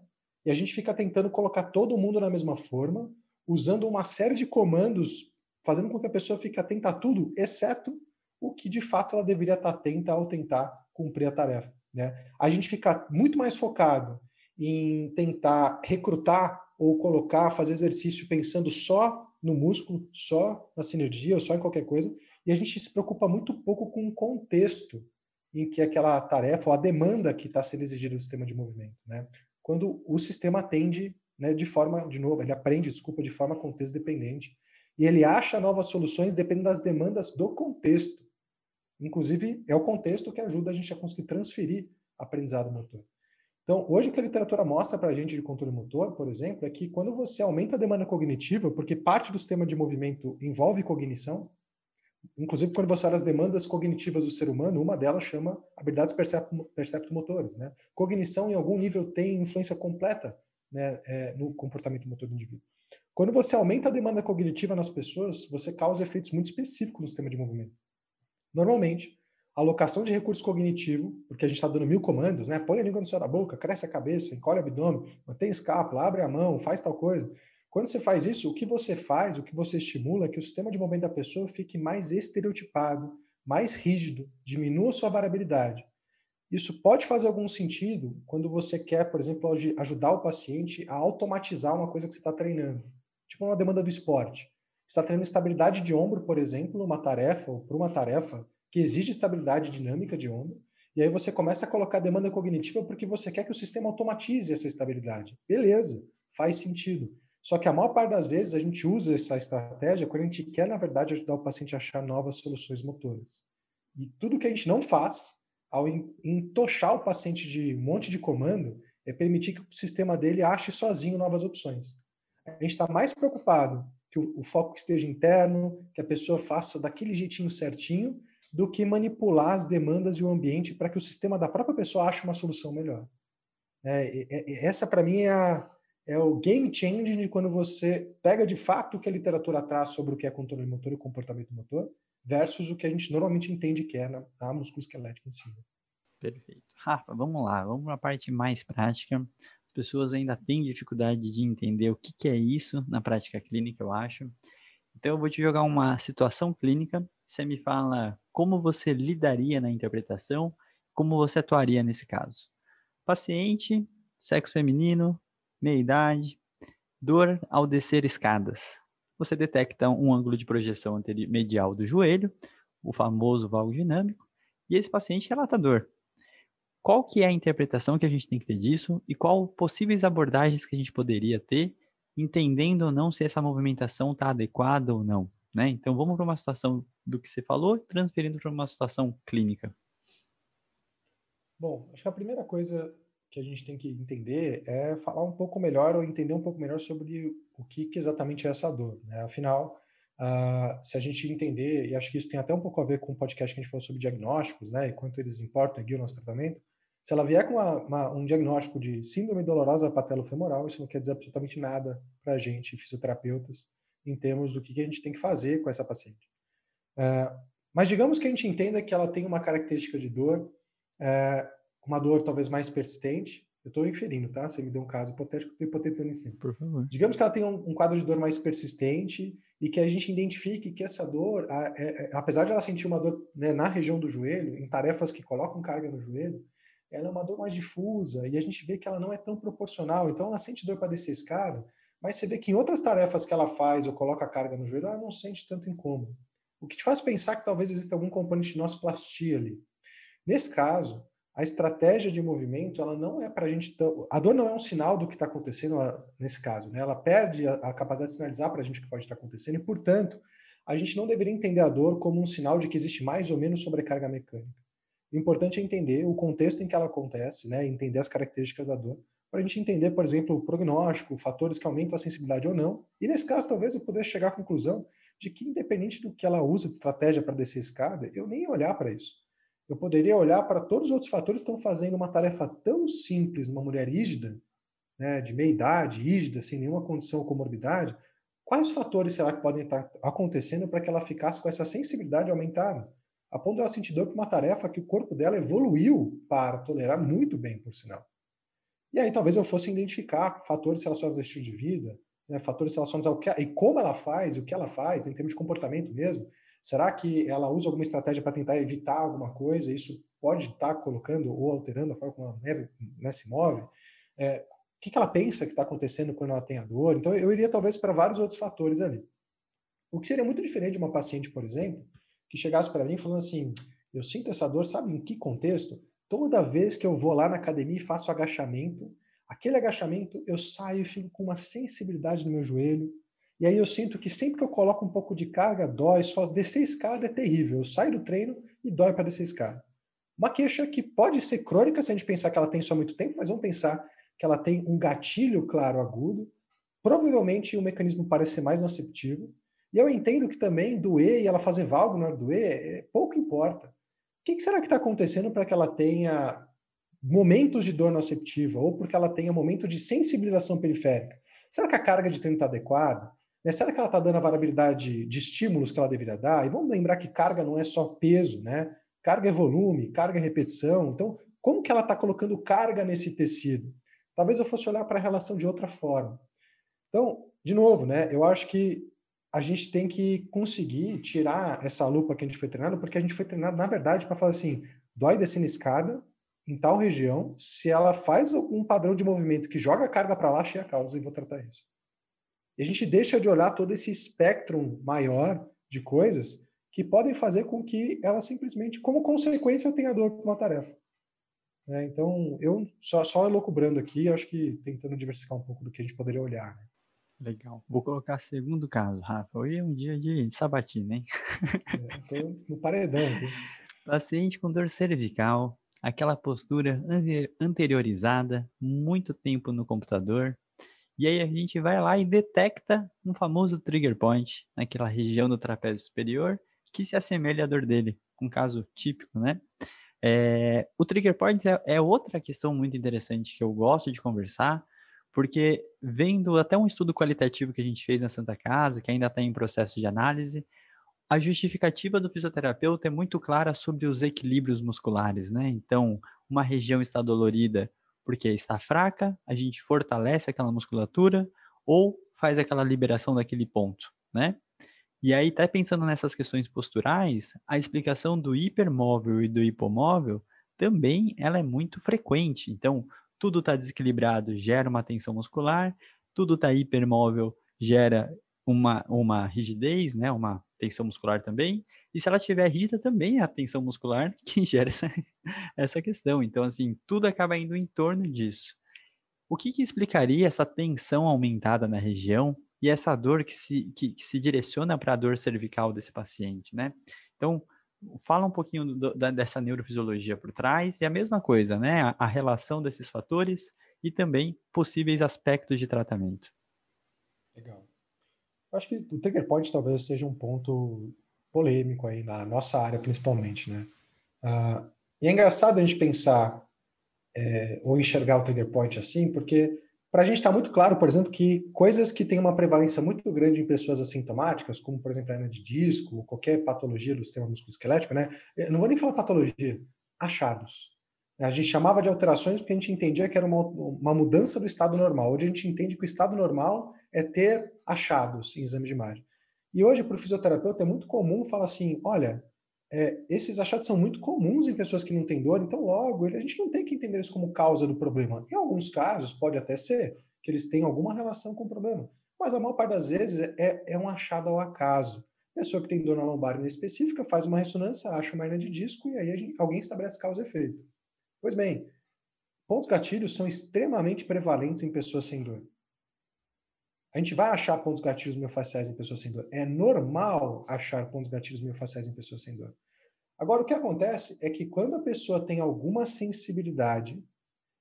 [SPEAKER 2] E a gente fica tentando colocar todo mundo na mesma forma, usando uma série de comandos, fazendo com que a pessoa fique atenta a tudo, exceto o que de fato ela deveria estar atenta ao tentar cumprir a tarefa. Né? A gente fica muito mais focado em tentar recrutar ou colocar, fazer exercício pensando só no músculo, só na sinergia, ou só em qualquer coisa, e a gente se preocupa muito pouco com o contexto em que aquela tarefa ou a demanda que está sendo exigida do sistema de movimento, né? Quando o sistema atende, né, de forma, de novo, ele aprende, desculpa, de forma contexto dependente, e ele acha novas soluções dependendo das demandas do contexto. Inclusive, é o contexto que ajuda a gente a conseguir transferir aprendizado motor. Então, hoje o que a literatura mostra para a gente de controle motor, por exemplo, é que quando você aumenta a demanda cognitiva, porque parte do sistema de movimento envolve cognição, inclusive quando você olha as demandas cognitivas do ser humano, uma delas chama habilidades perceptomotores. Né? Cognição, em algum nível, tem influência completa né, é, no comportamento motor do indivíduo. Quando você aumenta a demanda cognitiva nas pessoas, você causa efeitos muito específicos no sistema de movimento. Normalmente, a alocação de recurso cognitivo, porque a gente está dando mil comandos, né? Põe a língua no céu da boca, cresce a cabeça, encolhe o abdômen, mantém escápula, abre a mão, faz tal coisa. Quando você faz isso, o que você faz, o que você estimula é que o sistema de movimento da pessoa fique mais estereotipado, mais rígido, diminua sua variabilidade. Isso pode fazer algum sentido quando você quer, por exemplo, ajudar o paciente a automatizar uma coisa que você está treinando. Tipo uma demanda do esporte. Você está treinando estabilidade de ombro, por exemplo, numa tarefa, ou para uma tarefa que exige estabilidade dinâmica de ombro, E aí você começa a colocar demanda cognitiva porque você quer que o sistema automatize essa estabilidade. Beleza, faz sentido. Só que a maior parte das vezes a gente usa essa estratégia quando a gente quer, na verdade, ajudar o paciente a achar novas soluções motoras. E tudo que a gente não faz, ao entochar o paciente de um monte de comando, é permitir que o sistema dele ache sozinho novas opções. A gente está mais preocupado que o, o foco esteja interno, que a pessoa faça daquele jeitinho certinho, do que manipular as demandas e o ambiente para que o sistema da própria pessoa ache uma solução melhor. É, é, essa, para mim, é a, é o game changing de quando você pega de fato o que a literatura traz sobre o que é controle motor e comportamento motor, versus o que a gente normalmente entende que é na, na musculoesquelética em si.
[SPEAKER 1] Perfeito. Rafa, vamos lá, vamos para a parte mais prática. As pessoas ainda têm dificuldade de entender o que, que é isso na prática clínica, eu acho. Então, eu vou te jogar uma situação clínica. Você me fala como você lidaria na interpretação, como você atuaria nesse caso. Paciente, sexo feminino, meia-idade, dor ao descer escadas. Você detecta um ângulo de projeção medial do joelho, o famoso valgo dinâmico, e esse paciente relata dor. Qual que é a interpretação que a gente tem que ter disso e qual possíveis abordagens que a gente poderia ter, entendendo ou não se essa movimentação está adequada ou não, né? Então vamos para uma situação do que você falou, transferindo para uma situação clínica.
[SPEAKER 2] Bom, acho que a primeira coisa que a gente tem que entender é falar um pouco melhor ou entender um pouco melhor sobre o que, que exatamente é essa dor. Né? Afinal, uh, se a gente entender, e acho que isso tem até um pouco a ver com o podcast que a gente falou sobre diagnósticos, né, e quanto eles importam e guiam nosso tratamento, se ela vier com uma, uma, um diagnóstico de síndrome dolorosa patelofemoral, isso não quer dizer absolutamente nada para a gente, fisioterapeutas, em termos do que a gente tem que fazer com essa paciente. Uh, mas digamos que a gente entenda que ela tem uma característica de dor uh, uma dor talvez mais persistente. Eu estou inferindo, tá? Você me deu um caso hipotético, estou hipotetizando em cima.
[SPEAKER 1] Por favor.
[SPEAKER 2] Digamos que ela tem um, um, quadro de dor mais persistente e que a gente identifique que essa dor, a, é, é, apesar de ela sentir uma dor né, na região do joelho, em tarefas que colocam carga no joelho, ela é uma dor mais difusa e a gente vê que ela não é tão proporcional. Então, ela sente dor para descer escada, mas você vê que em outras tarefas que ela faz ou coloca carga no joelho, ela não sente tanto incômodo. O que te faz pensar que talvez exista algum componente de nosplastia ali. Nesse caso, a estratégia de movimento, ela não é para a gente. A dor não é um sinal do que está acontecendo nesse caso, né? Ela perde a, a capacidade de sinalizar para a gente o que pode estar tá acontecendo e, portanto, a gente não deveria entender a dor como um sinal de que existe mais ou menos sobrecarga mecânica. O importante é entender o contexto em que ela acontece, né? Entender as características da dor, para a gente entender, por exemplo, o prognóstico, fatores que aumentam a sensibilidade ou não. E nesse caso, talvez eu pudesse chegar à conclusão de que, independente do que ela usa de estratégia para descer a escada, eu nem olhar para isso eu poderia olhar para todos os outros fatores que estão fazendo uma tarefa tão simples numa mulher rígida, né, de meia idade, rígida, sem nenhuma condição ou comorbidade, quais fatores será que podem estar acontecendo para que ela ficasse com essa sensibilidade aumentada? A ponto de ela sentir dor por uma tarefa que o corpo dela evoluiu para tolerar muito bem, por sinal. E aí talvez eu fosse identificar fatores relacionados ao estilo de vida, né, fatores relacionados ao que e como ela faz, o que ela faz, em termos de comportamento mesmo, Será que ela usa alguma estratégia para tentar evitar alguma coisa? Isso pode estar tá colocando ou alterando a forma como a neve né, se move? É, o que, que ela pensa que está acontecendo quando ela tem a dor? Então, eu iria talvez para vários outros fatores ali. O que seria muito diferente de uma paciente, por exemplo, que chegasse para mim falando assim: eu sinto essa dor, sabe em que contexto? Toda vez que eu vou lá na academia e faço agachamento, aquele agachamento eu saio e fico com uma sensibilidade no meu joelho, e aí eu sinto que sempre que eu coloco um pouco de carga, dói. Só descer escada é terrível. Eu saio do treino e dói para descer escada. Uma queixa que pode ser crônica se a gente pensar que ela tem só muito tempo, mas vamos pensar que ela tem um gatilho claro agudo. Provavelmente o mecanismo parece ser mais noceptivo. E eu entendo que também doer e ela fazer valgo na hora doer, é, pouco importa. O que, que será que está acontecendo para que ela tenha momentos de dor noceptiva ou porque ela tenha momento de sensibilização periférica? Será que a carga de treino está adequada? Né? Será que ela está dando a variabilidade de estímulos que ela deveria dar? E vamos lembrar que carga não é só peso, né? Carga é volume, carga é repetição. Então, como que ela está colocando carga nesse tecido? Talvez eu fosse olhar para a relação de outra forma. Então, de novo, né? Eu acho que a gente tem que conseguir tirar essa lupa que a gente foi treinado, porque a gente foi treinado, na verdade, para falar assim: dói descendo escada em tal região, se ela faz algum padrão de movimento que joga a carga para lá, achei a causa e vou tratar isso. E a gente deixa de olhar todo esse espectro maior de coisas que podem fazer com que ela simplesmente, como consequência, tenha dor com uma tarefa. Né? Então, eu só, só elocubrando aqui, acho que tentando diversificar um pouco do que a gente poderia olhar. Né?
[SPEAKER 1] Legal. Vou colocar segundo caso, Rafa. Hoje é um dia de sabatina, hein?
[SPEAKER 2] É, no paredão aqui.
[SPEAKER 1] Paciente com dor cervical, aquela postura anteriorizada, muito tempo no computador, e aí a gente vai lá e detecta um famoso trigger point naquela região do trapézio superior que se assemelha à dor dele, um caso típico, né? É, o trigger point é, é, outra questão muito interessante que eu gosto de conversar, porque vendo até um estudo qualitativo que a gente fez na Santa Casa, que ainda está em processo de análise, a justificativa do fisioterapeuta é muito clara sobre os equilíbrios musculares, né? Então, uma região está dolorida porque está fraca, a gente fortalece aquela musculatura ou faz aquela liberação daquele ponto, né? E aí, até pensando nessas questões posturais, a explicação do hipermóvel e do hipomóvel também ela é muito frequente. Então, tudo está desequilibrado, gera uma tensão muscular, tudo está hipermóvel, gera uma, uma rigidez, né, uma tensão muscular também, e se ela estiver rígida também é a tensão muscular <laughs> que gera essa, essa questão. Então, assim, tudo acaba indo em torno disso. O que, que explicaria essa tensão aumentada na região e essa dor que se, que, que se direciona para a dor cervical desse paciente, né? Então, fala um pouquinho do, da, dessa neurofisiologia por trás e a mesma coisa, né? A, a relação desses fatores e também possíveis aspectos de tratamento.
[SPEAKER 2] Legal. Acho que o trigger point talvez seja um ponto polêmico aí na nossa área, principalmente, né? Ah, e é engraçado a gente pensar é, ou enxergar o trigger point assim, porque para a gente está muito claro, por exemplo, que coisas que têm uma prevalência muito grande em pessoas assintomáticas, como por exemplo a hernia de disco, qualquer patologia do sistema musculoesquelético, né? Eu não vou nem falar patologia, achados. A gente chamava de alterações porque a gente entendia que era uma, uma mudança do estado normal. Hoje a gente entende que o estado normal é ter achados em exame de imagem. E hoje, para o fisioterapeuta, é muito comum falar assim: olha, é, esses achados são muito comuns em pessoas que não têm dor, então logo a gente não tem que entender isso como causa do problema. Em alguns casos, pode até ser que eles tenham alguma relação com o problema, mas a maior parte das vezes é, é um achado ao acaso. Pessoa que tem dor na lombar específica faz uma ressonância, acha uma hernia de disco e aí gente, alguém estabelece causa e efeito. Pois bem, pontos gatilhos são extremamente prevalentes em pessoas sem dor. A gente vai achar pontos gatilhos miofasciais em pessoas sem dor. É normal achar pontos gatilhos miofasciais em pessoas sem dor. Agora, o que acontece é que quando a pessoa tem alguma sensibilidade,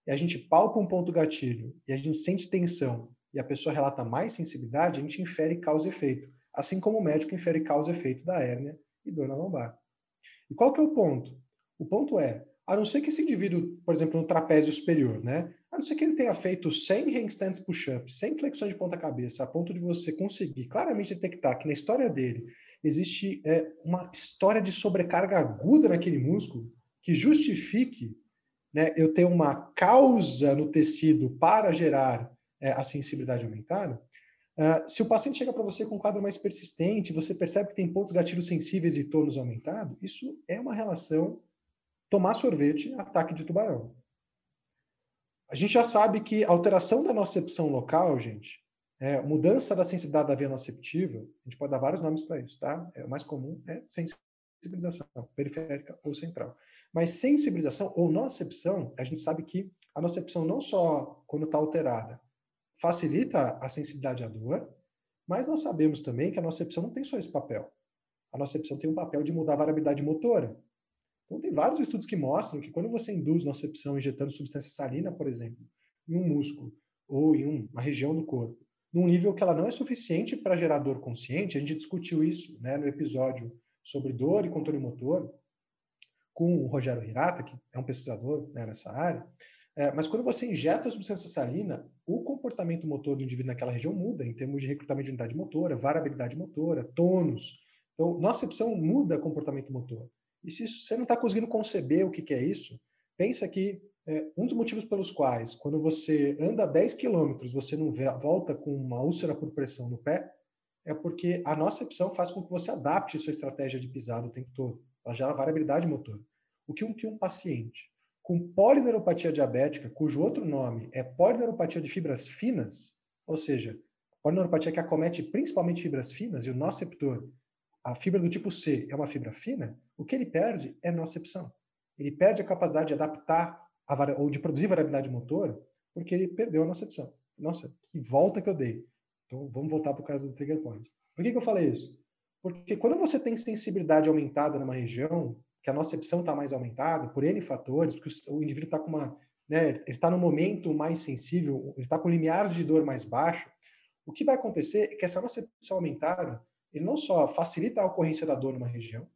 [SPEAKER 2] e a gente palpa um ponto gatilho, e a gente sente tensão, e a pessoa relata mais sensibilidade, a gente infere causa e efeito. Assim como o médico infere causa e efeito da hérnia e dor na lombar. E qual que é o ponto? O ponto é, a não ser que esse indivíduo, por exemplo, no trapézio superior, né? A não ser que ele tenha feito 100 handstands push-ups, 100 flexões de ponta-cabeça, a ponto de você conseguir claramente detectar que na história dele existe é, uma história de sobrecarga aguda naquele músculo que justifique né, eu ter uma causa no tecido para gerar é, a sensibilidade aumentada. Uh, se o paciente chega para você com um quadro mais persistente, você percebe que tem pontos gatilhos sensíveis e tônus aumentado, isso é uma relação tomar sorvete, ataque de tubarão. A gente já sabe que alteração da nocepção local, gente, é, mudança da sensibilidade da via noceptiva, a gente pode dar vários nomes para isso, tá? É, o mais comum é sensibilização, periférica ou central. Mas sensibilização ou nocepção, a gente sabe que a nocepção não só quando está alterada facilita a sensibilidade à dor, mas nós sabemos também que a nocepção não tem só esse papel. A nocepção tem um papel de mudar a variabilidade motora. Então, tem vários estudos que mostram que quando você induz nocepção injetando substância salina, por exemplo, em um músculo ou em uma região do corpo, num nível que ela não é suficiente para gerar dor consciente, a gente discutiu isso né, no episódio sobre dor e controle motor com o Rogério Hirata, que é um pesquisador né, nessa área, é, mas quando você injeta a substância salina, o comportamento motor do indivíduo naquela região muda em termos de recrutamento de unidade motora, variabilidade motora, tônus. Então, nocepção muda comportamento motor. E se você não está conseguindo conceber o que, que é isso, pensa que é, um dos motivos pelos quais, quando você anda 10 quilômetros, você não volta com uma úlcera por pressão no pé, é porque a nocepção faz com que você adapte sua estratégia de pisada o tempo todo. Ela gera variabilidade motor. O que um, que um paciente com polineuropatia diabética, cujo outro nome é polineuropatia de fibras finas, ou seja, polineuropatia que acomete principalmente fibras finas, e o noceptor a fibra do tipo C é uma fibra fina, o que ele perde é nocepção. Ele perde a capacidade de adaptar ou de produzir variabilidade motor, porque ele perdeu a nocepção. Nossa, que volta que eu dei. Então, vamos voltar para o caso do trigger point. Por que, que eu falei isso? Porque quando você tem sensibilidade aumentada numa região, que a nocepção está mais aumentada, por N fatores, porque o indivíduo está com uma. Né, ele está no momento mais sensível, ele está com limiares de dor mais baixo, o que vai acontecer é que essa nocepção aumentada, ele não só facilita a ocorrência da dor numa região,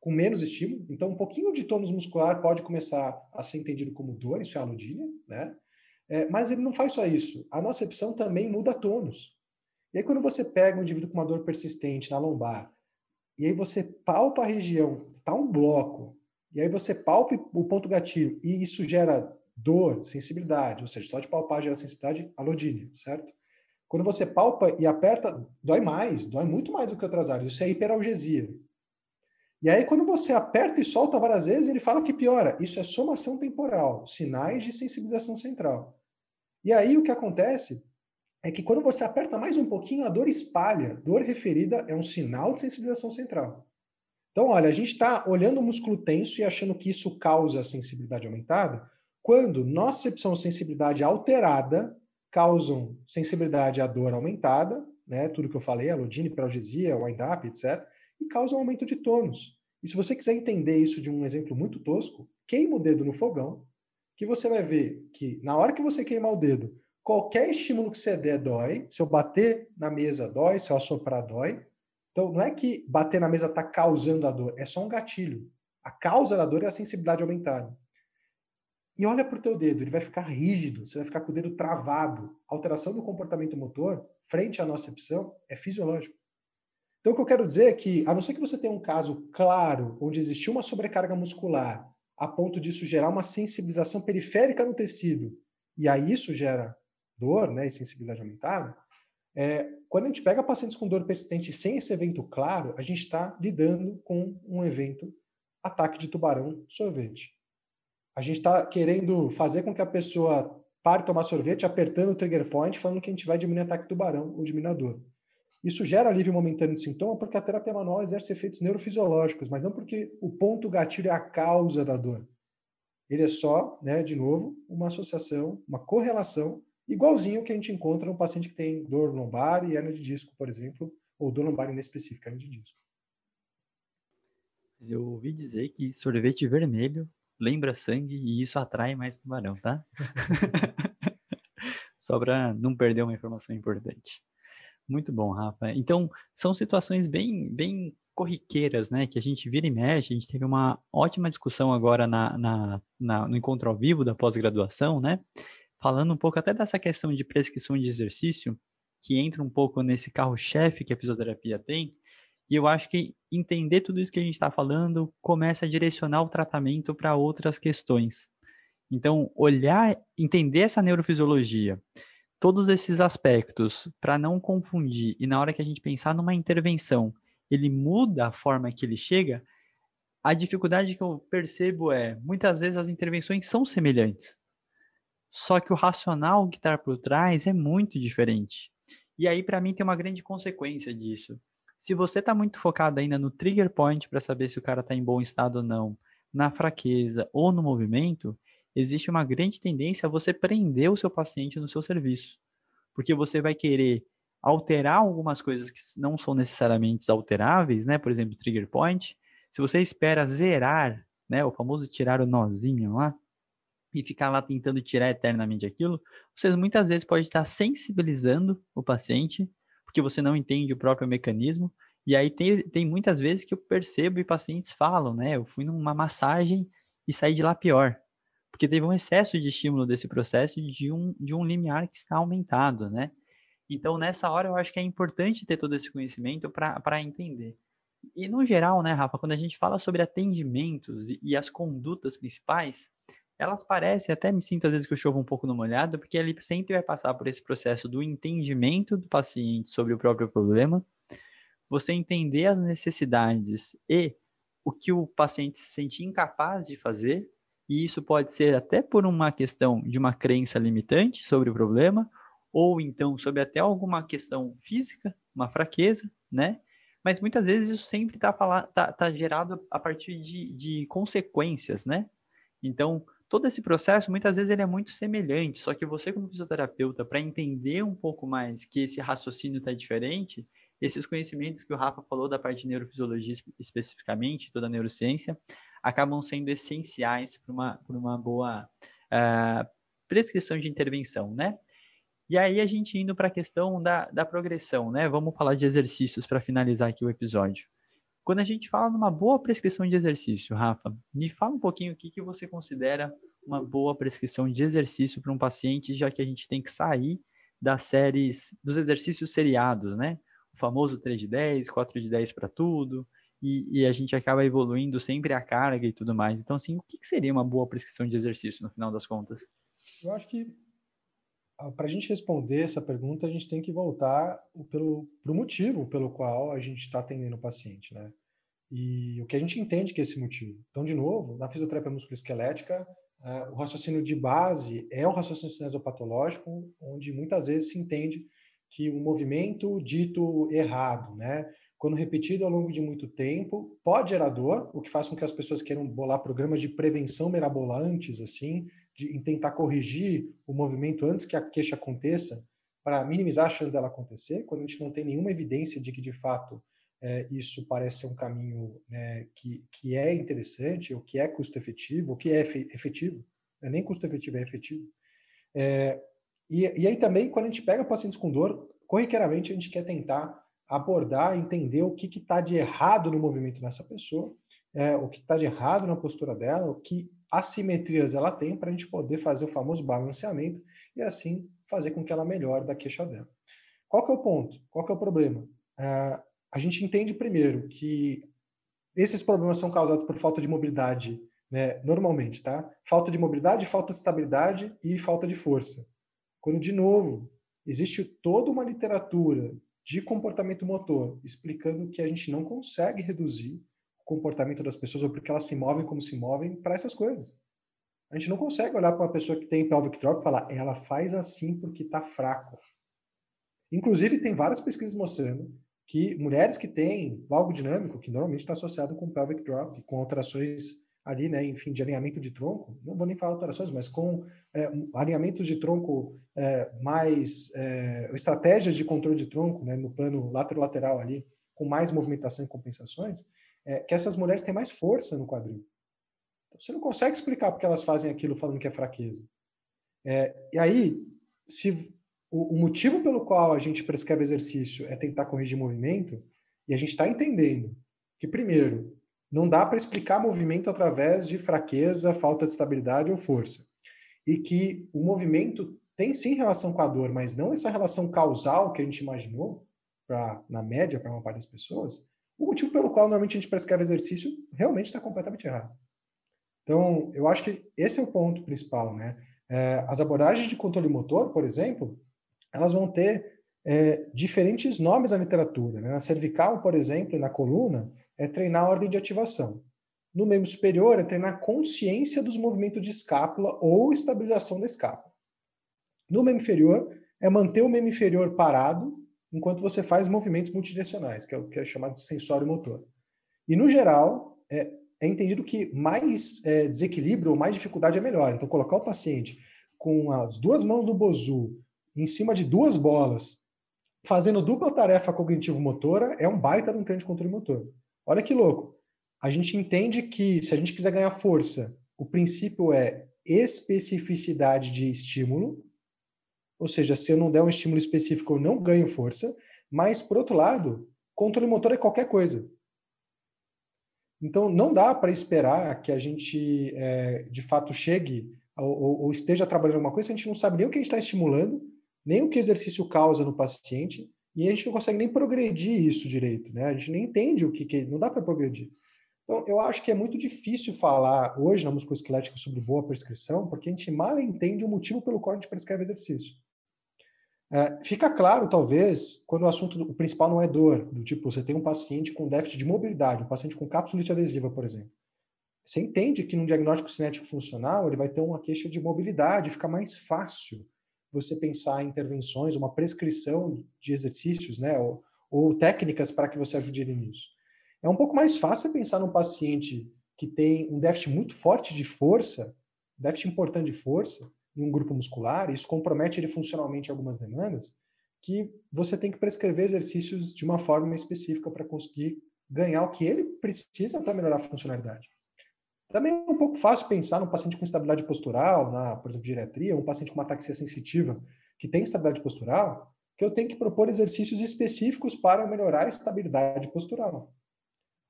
[SPEAKER 2] com menos estímulo, então um pouquinho de tônus muscular pode começar a ser entendido como dor, isso é aludínia, né? É, mas ele não faz só isso. A nocepção também muda tônus. E aí, quando você pega um indivíduo com uma dor persistente na lombar, e aí você palpa a região, está um bloco, e aí você palpa o ponto gatilho, e isso gera dor, sensibilidade, ou seja, só de palpar gera sensibilidade, alodínia, certo? Quando você palpa e aperta, dói mais, dói muito mais do que outras áreas. Isso é hiperalgesia. E aí, quando você aperta e solta várias vezes, ele fala que piora. Isso é somação temporal, sinais de sensibilização central. E aí, o que acontece é que quando você aperta mais um pouquinho, a dor espalha. Dor referida é um sinal de sensibilização central. Então, olha, a gente está olhando o músculo tenso e achando que isso causa sensibilidade aumentada, quando nocepção sensibilidade alterada causam sensibilidade à dor aumentada, né, tudo que eu falei, alodine, hiperalgesia, wind-up, etc., e causam aumento de tônus. E se você quiser entender isso de um exemplo muito tosco, queima o dedo no fogão, que você vai ver que na hora que você queimar o dedo, qualquer estímulo que você der dói, se eu bater na mesa dói, se eu assoprar dói. Então, não é que bater na mesa está causando a dor, é só um gatilho. A causa da dor é a sensibilidade aumentada e olha para o teu dedo, ele vai ficar rígido, você vai ficar com o dedo travado. A alteração do comportamento motor, frente à nocepção, é fisiológico. Então, o que eu quero dizer é que, a não ser que você tenha um caso claro, onde existiu uma sobrecarga muscular, a ponto disso gerar uma sensibilização periférica no tecido, e aí isso gera dor né, e sensibilidade aumentada, é, quando a gente pega pacientes com dor persistente sem esse evento claro, a gente está lidando com um evento ataque de tubarão sorvete. A gente está querendo fazer com que a pessoa pare de tomar sorvete apertando o trigger point, falando que a gente vai diminuir ataque tubarão ou diminuir a dor. Isso gera alívio momentâneo de sintoma porque a terapia manual exerce efeitos neurofisiológicos, mas não porque o ponto gatilho é a causa da dor. Ele é só, né, de novo, uma associação, uma correlação, igualzinho que a gente encontra no paciente que tem dor lombar e hernia de disco, por exemplo, ou dor lombar inespecífica, hernia de disco.
[SPEAKER 1] Eu ouvi dizer que sorvete vermelho lembra sangue e isso atrai mais tubarão, tá? <laughs> Só para não perder uma informação importante. Muito bom, Rafa. Então, são situações bem, bem corriqueiras, né? Que a gente vira e mexe. A gente teve uma ótima discussão agora na, na, na no encontro ao vivo da pós-graduação, né? Falando um pouco até dessa questão de prescrição de exercício, que entra um pouco nesse carro-chefe que a fisioterapia tem, e eu acho que entender tudo isso que a gente está falando começa a direcionar o tratamento para outras questões. Então, olhar, entender essa neurofisiologia, todos esses aspectos, para não confundir, e na hora que a gente pensar numa intervenção, ele muda a forma que ele chega, a dificuldade que eu percebo é, muitas vezes as intervenções são semelhantes, só que o racional que está por trás é muito diferente. E aí, para mim, tem uma grande consequência disso. Se você está muito focado ainda no trigger point para saber se o cara está em bom estado ou não, na fraqueza ou no movimento, existe uma grande tendência a você prender o seu paciente no seu serviço. Porque você vai querer alterar algumas coisas que não são necessariamente alteráveis, né? Por exemplo, trigger point. Se você espera zerar, né, o famoso tirar o nozinho lá, e ficar lá tentando tirar eternamente aquilo, você muitas vezes pode estar sensibilizando o paciente porque você não entende o próprio mecanismo. E aí tem, tem muitas vezes que eu percebo e pacientes falam, né? Eu fui numa massagem e saí de lá pior. Porque teve um excesso de estímulo desse processo de um, de um limiar que está aumentado, né? Então, nessa hora, eu acho que é importante ter todo esse conhecimento para entender. E, no geral, né, Rafa, quando a gente fala sobre atendimentos e, e as condutas principais, elas parecem, até me sinto às vezes que eu chovo um pouco no molhado, porque ele sempre vai passar por esse processo do entendimento do paciente sobre o próprio problema, você entender as necessidades e o que o paciente se sente incapaz de fazer, e isso pode ser até por uma questão de uma crença limitante sobre o problema, ou então sobre até alguma questão física, uma fraqueza, né? Mas muitas vezes isso sempre está tá, tá gerado a partir de, de consequências, né? Então, todo esse processo, muitas vezes, ele é muito semelhante, só que você, como fisioterapeuta, para entender um pouco mais que esse raciocínio está diferente, esses conhecimentos que o Rafa falou da parte de neurofisiologia especificamente, toda a neurociência, acabam sendo essenciais para uma, uma boa uh, prescrição de intervenção, né? E aí a gente indo para a questão da, da progressão, né? Vamos falar de exercícios para finalizar aqui o episódio. Quando a gente fala numa boa prescrição de exercício, Rafa, me fala um pouquinho o que, que você considera uma boa prescrição de exercício para um paciente, já que a gente tem que sair das séries, dos exercícios seriados, né? O famoso 3 de 10, 4 de 10 para tudo, e, e, a gente acaba evoluindo sempre a carga e tudo mais. Então, assim, o que, que seria uma boa prescrição de exercício no final das contas?
[SPEAKER 2] Eu acho que para a gente responder essa pergunta, a gente tem que voltar pelo pro motivo pelo qual a gente está atendendo o paciente, né? E o que a gente entende que é esse motivo. Então, de novo, na fisioterapia musculoesquelética, uh, o raciocínio de base é um raciocínio cinesiopatológico, onde muitas vezes se entende que um movimento dito errado, né? Quando repetido ao longo de muito tempo, pode gerar dor, o que faz com que as pessoas queiram bolar programas de prevenção mirabolantes, assim, de, em tentar corrigir o movimento antes que a queixa aconteça, para minimizar a chance dela acontecer, quando a gente não tem nenhuma evidência de que, de fato, é, isso parece ser um caminho né, que, que é interessante, ou que é custo-efetivo, ou que é efetivo. É nem custo-efetivo, é efetivo. É, e, e aí também, quando a gente pega pacientes com dor, corriqueiramente a gente quer tentar abordar, entender o que está de errado no movimento nessa pessoa, é, o que está de errado na postura dela, o que assimetrias ela tem para a gente poder fazer o famoso balanceamento e assim fazer com que ela melhore da queixa dela. Qual que é o ponto? Qual que é o problema? É, a gente entende primeiro que esses problemas são causados por falta de mobilidade, né, normalmente, tá? Falta de mobilidade, falta de estabilidade e falta de força. Quando, de novo, existe toda uma literatura de comportamento motor explicando que a gente não consegue reduzir comportamento das pessoas ou porque elas se movem como se movem para essas coisas. A gente não consegue olhar para uma pessoa que tem pelvic drop e falar, ela faz assim porque está fraco. Inclusive, tem várias pesquisas mostrando que mulheres que têm valgo dinâmico, que normalmente está associado com pelvic drop, com alterações ali, né, enfim, de alinhamento de tronco, não vou nem falar alterações, mas com é, alinhamentos de tronco é, mais, é, estratégias de controle de tronco, né, no plano lateral-lateral ali, com mais movimentação e compensações, é, que essas mulheres têm mais força no quadril. Então, você não consegue explicar porque elas fazem aquilo falando que é fraqueza. É, e aí, se o, o, motivo pelo qual a gente prescreve exercício é tentar corrigir movimento, e a gente está entendendo que, primeiro, não dá para explicar movimento através de fraqueza, falta de estabilidade ou força. E que o movimento tem sim relação com a dor, mas não essa relação causal que a gente imaginou, pra, na média, para uma parte das pessoas, o motivo pelo qual normalmente a gente prescreve exercício realmente está completamente errado. Então, eu acho que esse é o ponto principal, né? É, as abordagens de controle motor, por exemplo, elas vão ter é, diferentes nomes na literatura. Né? Na cervical, por exemplo, e na coluna, é treinar a ordem de ativação. No membro superior, é treinar a consciência dos movimentos de escápula ou estabilização da escápula. No membro inferior, é manter o membro inferior parado enquanto você faz movimentos multidirecionais, que é o que é chamado de sensório motor. E, no geral, é, é entendido que mais é, desequilíbrio ou mais dificuldade é melhor. Então, colocar o paciente com as duas mãos no bozu, em cima de duas bolas, fazendo dupla tarefa cognitivo-motora, é um baita de um treino de controle motor. Olha que louco. A gente entende que se a gente quiser ganhar força, o princípio é especificidade de estímulo, ou seja, se eu não der um estímulo específico, eu não ganho força. Mas, por outro lado, controle motor é qualquer coisa. Então, não dá para esperar que a gente, é, de fato, chegue ou, ou, esteja trabalhando alguma coisa a gente não sabe nem o que a gente está estimulando, nem o que o exercício causa no paciente, e a gente não consegue nem progredir isso direito, né? A gente nem entende o que, que não dá para progredir. Então, eu acho que é muito difícil falar hoje na musculoesquelética sobre boa prescrição, porque a gente mal entende o motivo pelo qual a gente prescreve exercício. É, fica claro, talvez, quando o assunto o principal não é dor, do tipo, você tem um paciente com déficit de mobilidade, um paciente com capsulite adesiva, por exemplo. Você entende que no diagnóstico cinético funcional ele vai ter uma queixa de mobilidade, fica mais fácil você pensar em intervenções, uma prescrição de exercícios, né, ou, ou técnicas para que você ajude ele nisso. É um pouco mais fácil pensar num paciente que tem um déficit muito forte de força déficit importante de força em um grupo muscular, isso compromete ele funcionalmente algumas demandas, que você tem que prescrever exercícios de uma forma específica para conseguir ganhar o que ele precisa para melhorar a funcionalidade. Também é um pouco fácil pensar num paciente com instabilidade postural, na, por exemplo, geriatria, um paciente com uma ataxia sensitiva que tem instabilidade postural, que eu tenho que propor exercícios específicos para melhorar a estabilidade postural.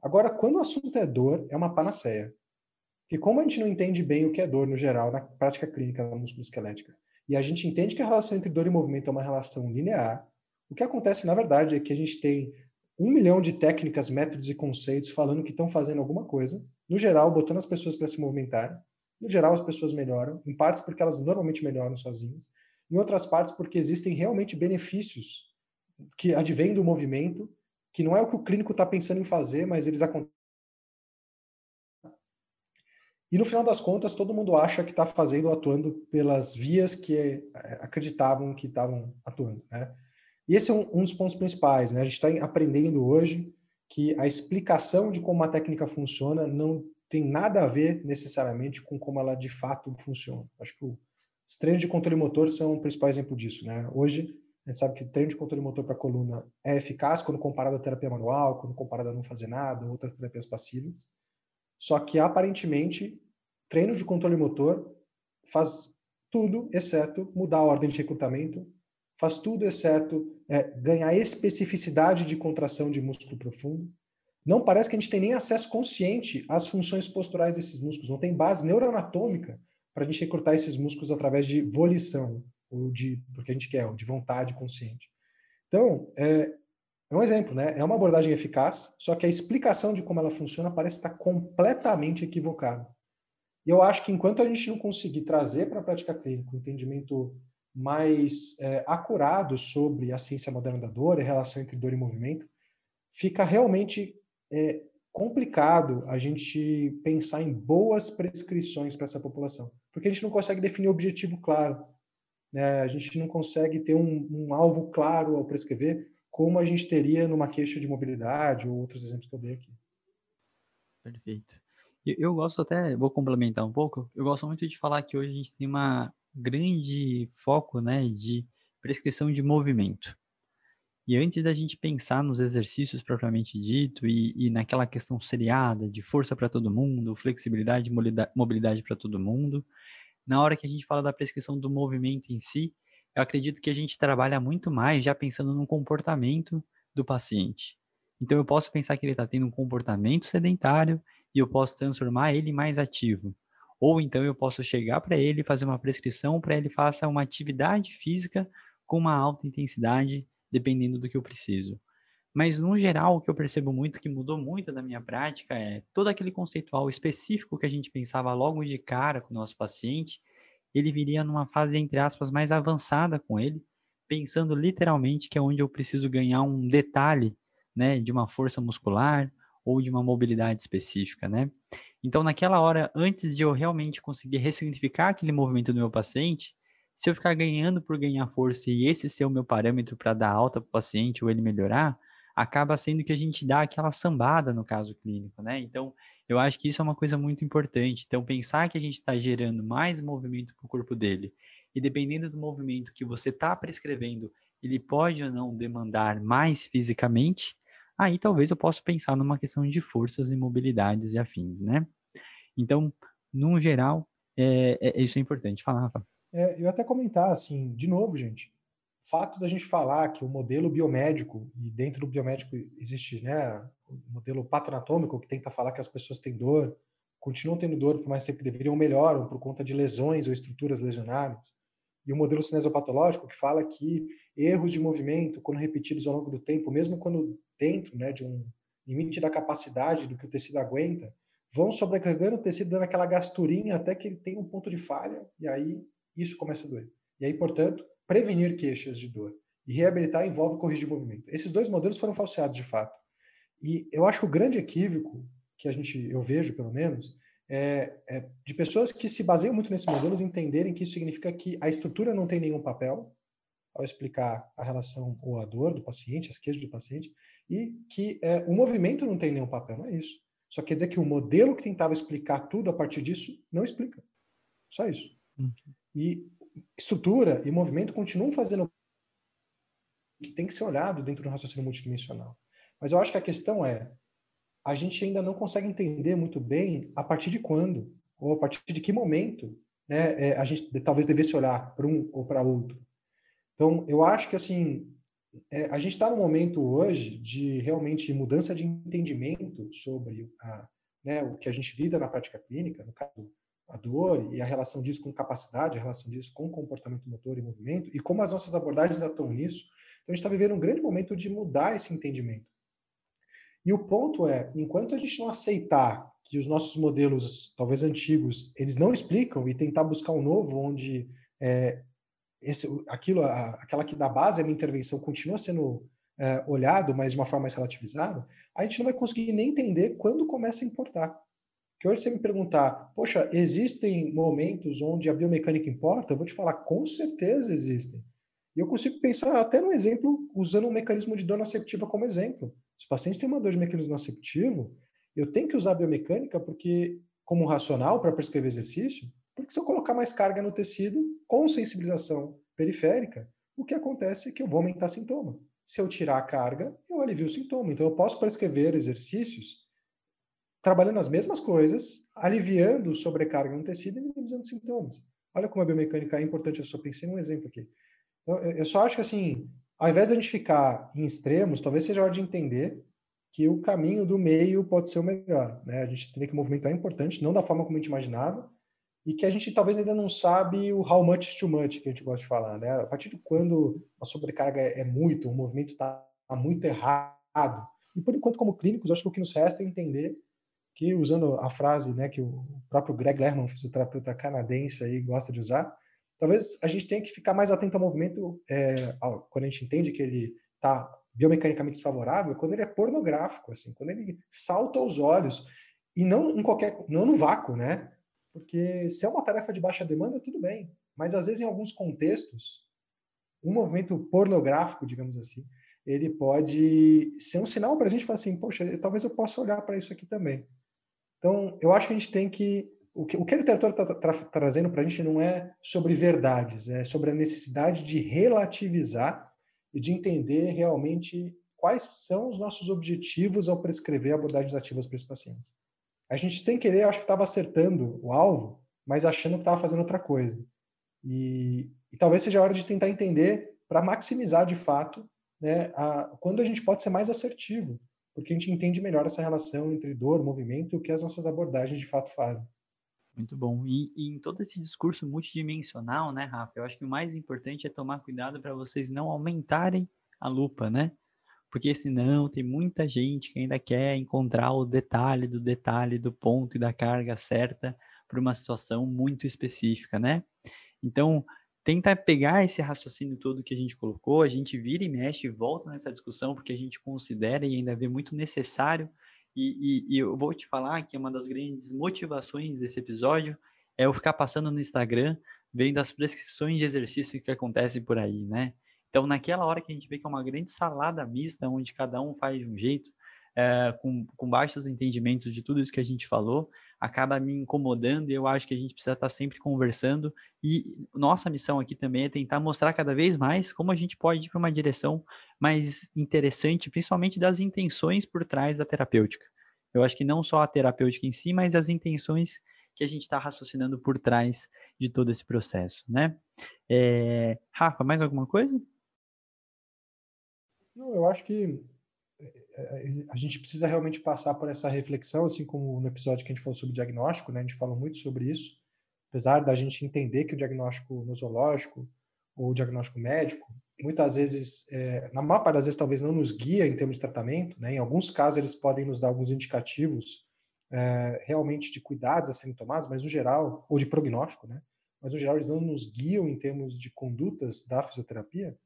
[SPEAKER 2] Agora, quando o assunto é dor, é uma panaceia. Porque como a gente não entende bem o que é dor no geral na prática clínica da musculoesquelética, e a gente entende que a relação entre dor e movimento é uma relação linear, o que acontece, na verdade, é que a gente tem um milhão de técnicas, métodos e conceitos falando que estão fazendo alguma coisa, no geral, botando as pessoas para se movimentarem. No geral, as pessoas melhoram, em partes porque elas normalmente melhoram sozinhas, em outras partes porque existem realmente benefícios que advêm do movimento, que não é o que o clínico está pensando em fazer, mas eles acontecem. E no final das contas, todo mundo acha que está fazendo, atuando pelas vias que eh, acreditavam que estavam atuando, né? E esse é um, um dos pontos principais, né? A gente está aprendendo hoje que a explicação de como a técnica funciona não tem nada a ver necessariamente com como ela de fato funciona. Acho que os treinos de controle motor são o principal exemplo disso, né? Hoje a gente sabe que treino de controle motor para coluna é eficaz quando comparado à terapia manual, quando comparado a não fazer nada, outras terapias passivas. Só que aparentemente treino de controle motor faz tudo exceto mudar a ordem de recrutamento, faz tudo exceto é, ganhar especificidade de contração de músculo profundo. Não parece que a gente tem nem acesso consciente às funções posturais desses músculos, não tem base neuroanatômica para a gente recrutar esses músculos através de volição, ou de, porque a gente quer, ou de vontade consciente. Então, é, é um exemplo, né? É uma abordagem eficaz, só que a explicação de como ela funciona parece estar completamente equivocada. E eu acho que enquanto a gente não conseguir trazer para a prática clínica um entendimento mais é, acurado sobre a ciência moderna da dor, a relação entre dor e movimento, fica realmente é, complicado a gente pensar em boas prescrições para essa população, porque a gente não consegue definir objetivo claro, né? a gente não consegue ter um, um alvo claro ao prescrever, como a gente teria numa queixa de mobilidade ou outros exemplos que eu dei aqui.
[SPEAKER 1] Perfeito. Eu, gosto até, vou complementar um pouco, eu gosto muito de falar que hoje a gente tem uma grande foco né, de prescrição de movimento. E antes da gente pensar nos exercícios propriamente dito e, e naquela questão seriada de força para todo mundo, flexibilidade mobilidade para todo mundo, na hora que a gente fala da prescrição do movimento em si, eu acredito que a gente trabalha muito mais já pensando no comportamento do paciente. Então eu posso pensar que ele está tendo um comportamento sedentário e eu posso transformar ele mais ativo. Ou então eu posso chegar para ele e fazer uma prescrição para ele faça uma atividade física com uma alta intensidade, dependendo do que eu preciso. Mas no geral, o que eu percebo muito que mudou muito da minha prática é todo aquele conceitual específico que a gente pensava logo de cara com o nosso paciente, ele viria numa fase entre aspas mais avançada com ele, pensando literalmente que é onde eu preciso ganhar um detalhe, né, de uma força muscular ou de uma mobilidade específica, né? Então, naquela hora, antes de eu realmente conseguir ressignificar aquele movimento do meu paciente, se eu ficar ganhando por ganhar força e esse ser o meu parâmetro para dar alta para o paciente ou ele melhorar, acaba sendo que a gente dá aquela sambada no caso clínico, né? Então, eu acho que isso é uma coisa muito importante. Então, pensar que a gente está gerando mais movimento para o corpo dele e dependendo do movimento que você está prescrevendo, ele pode ou não demandar mais fisicamente, aí talvez eu possa pensar numa questão de forças e mobilidades e afins, né? Então, no geral, é, é, isso é importante. Fala, Rafa.
[SPEAKER 2] É, eu até comentar, assim, de novo, gente, fato da gente falar que o modelo biomédico, e dentro do biomédico existe né, o modelo patonatômico, que tenta falar que as pessoas têm dor, continuam tendo dor por mais tempo que deveriam, melhoram por conta de lesões ou estruturas lesionadas. E o modelo cinesiopatológico, que fala que erros de movimento, quando repetidos ao longo do tempo, mesmo quando dentro né, de um limite da capacidade do que o tecido aguenta, vão sobrecarregando o tecido, dando aquela gasturinha até que ele tem um ponto de falha, e aí isso começa a doer. E aí, portanto, prevenir queixas de dor e reabilitar envolve corrigir movimento. Esses dois modelos foram falseados de fato. E eu acho que o grande equívoco que a gente, eu vejo pelo menos, é, é de pessoas que se baseiam muito nesses modelos entenderem que isso significa que a estrutura não tem nenhum papel ao explicar a relação ou a dor do paciente, as queixas do paciente, e que é, o movimento não tem nenhum papel, não é isso. Só quer dizer que o modelo que tentava explicar tudo a partir disso não explica. Só isso. Uhum. E estrutura e movimento continuam fazendo que tem que ser olhado dentro do raciocínio multidimensional. Mas eu acho que a questão é, a gente ainda não consegue entender muito bem a partir de quando, ou a partir de que momento, né, é, a gente talvez devesse olhar para um ou para outro. Então, eu acho que, assim, é, a gente está no momento hoje de realmente mudança de entendimento sobre a, né, o que a gente lida na prática clínica, no caso, a dor e a relação disso com capacidade, a relação disso com comportamento motor e movimento, e como as nossas abordagens atuam nisso. Então, a gente está vivendo um grande momento de mudar esse entendimento. E o ponto é, enquanto a gente não aceitar que os nossos modelos, talvez antigos, eles não explicam e tentar buscar um novo onde é, esse, aquilo, a, aquela que da base a minha intervenção continua sendo é, olhado, mas de uma forma mais relativizada, a gente não vai conseguir nem entender quando começa a importar. Porque hoje você me perguntar, poxa, existem momentos onde a biomecânica importa? Eu vou te falar, com certeza existem. E eu consigo pensar até no exemplo, usando um mecanismo de dor nociceptiva como exemplo. Se o paciente tem uma dor de mecanismo nociceptivo, eu tenho que usar a biomecânica porque, como racional para prescrever exercício, porque se eu colocar mais carga no tecido, com sensibilização periférica, o que acontece é que eu vou aumentar sintoma. Se eu tirar a carga, eu alivio o sintoma. Então, eu posso prescrever exercícios trabalhando as mesmas coisas, aliviando sobrecarga no tecido e minimizando sintomas. Olha como a biomecânica é importante, eu só pensei num exemplo aqui. Então, eu só acho que, assim, ao invés de a gente ficar em extremos, talvez seja hora de entender que o caminho do meio pode ser o melhor. Né? A gente tem que movimentar é importante, não da forma como a gente imaginava, e que a gente talvez ainda não sabe o how much is too much, que a gente gosta de falar. Né? A partir de quando a sobrecarga é muito, o movimento está muito errado. E por enquanto, como clínicos, acho que o que nos resta é entender que, usando a frase né, que o próprio Greg Lerman, fisioterapeuta canadense, aí, gosta de usar, talvez a gente tenha que ficar mais atento ao movimento é, quando a gente entende que ele está biomecanicamente desfavorável, quando ele é pornográfico, assim, quando ele salta aos olhos e não em qualquer, não no vácuo, né? Porque se é uma tarefa de baixa demanda, tudo bem, mas às vezes em alguns contextos, um movimento pornográfico, digamos assim, ele pode ser um sinal para a gente falar assim, poxa, talvez eu possa olhar para isso aqui também. Então, eu acho que a gente tem que o que, o que a literatura está tá, tá trazendo para a gente não é sobre verdades, é sobre a necessidade de relativizar e de entender realmente quais são os nossos objetivos ao prescrever abordagens ativas para esses pacientes. A gente, sem querer, acho que estava acertando o alvo, mas achando que estava fazendo outra coisa. E, e, talvez seja a hora de tentar entender para maximizar de fato né, a, quando a gente pode ser mais assertivo, porque a gente entende melhor essa relação entre dor, movimento e o que as nossas abordagens de fato fazem.
[SPEAKER 1] Muito bom. E, e, em todo esse discurso multidimensional, né, Rafa, eu acho que o mais importante é tomar cuidado para vocês não aumentarem a lupa, né? Porque senão tem muita gente que ainda quer encontrar o detalhe do detalhe do ponto e da carga certa para uma situação muito específica, né? Então, tenta pegar esse raciocínio todo que a gente colocou, a gente vira e mexe e volta nessa discussão porque a gente considera e ainda vê muito necessário e, e, e, eu vou te falar que uma das grandes motivações desse episódio é eu ficar passando no Instagram, vendo as prescrições de exercício que acontecem por aí, né? Então, naquela hora que a gente vê que é uma grande salada mista, onde cada um faz de um jeito, é, com, com baixos entendimentos de tudo isso que a gente falou, acaba me incomodando e eu acho que a gente precisa estar sempre conversando. E nossa missão aqui também é tentar mostrar cada vez mais como a gente pode ir para uma direção mais interessante, principalmente das intenções por trás da terapêutica. Eu acho que não só a terapêutica em si, mas as intenções que a gente está raciocinando por trás de todo esse processo, né? É... Rafa, mais alguma coisa?
[SPEAKER 2] Não, eu acho que a gente precisa realmente passar por essa reflexão, assim como no episódio que a gente falou sobre diagnóstico, né? A gente falou muito sobre isso, apesar da gente entender que o diagnóstico nosológico ou o diagnóstico médico, muitas vezes, é, na maior parte das vezes, talvez não nos guia em termos de tratamento, né? Em alguns casos, eles podem nos dar alguns indicativos é, realmente de cuidados a serem tomados, mas no geral, ou de prognóstico, né? Mas no geral, eles não nos guiam em termos de condutas da fisioterapia.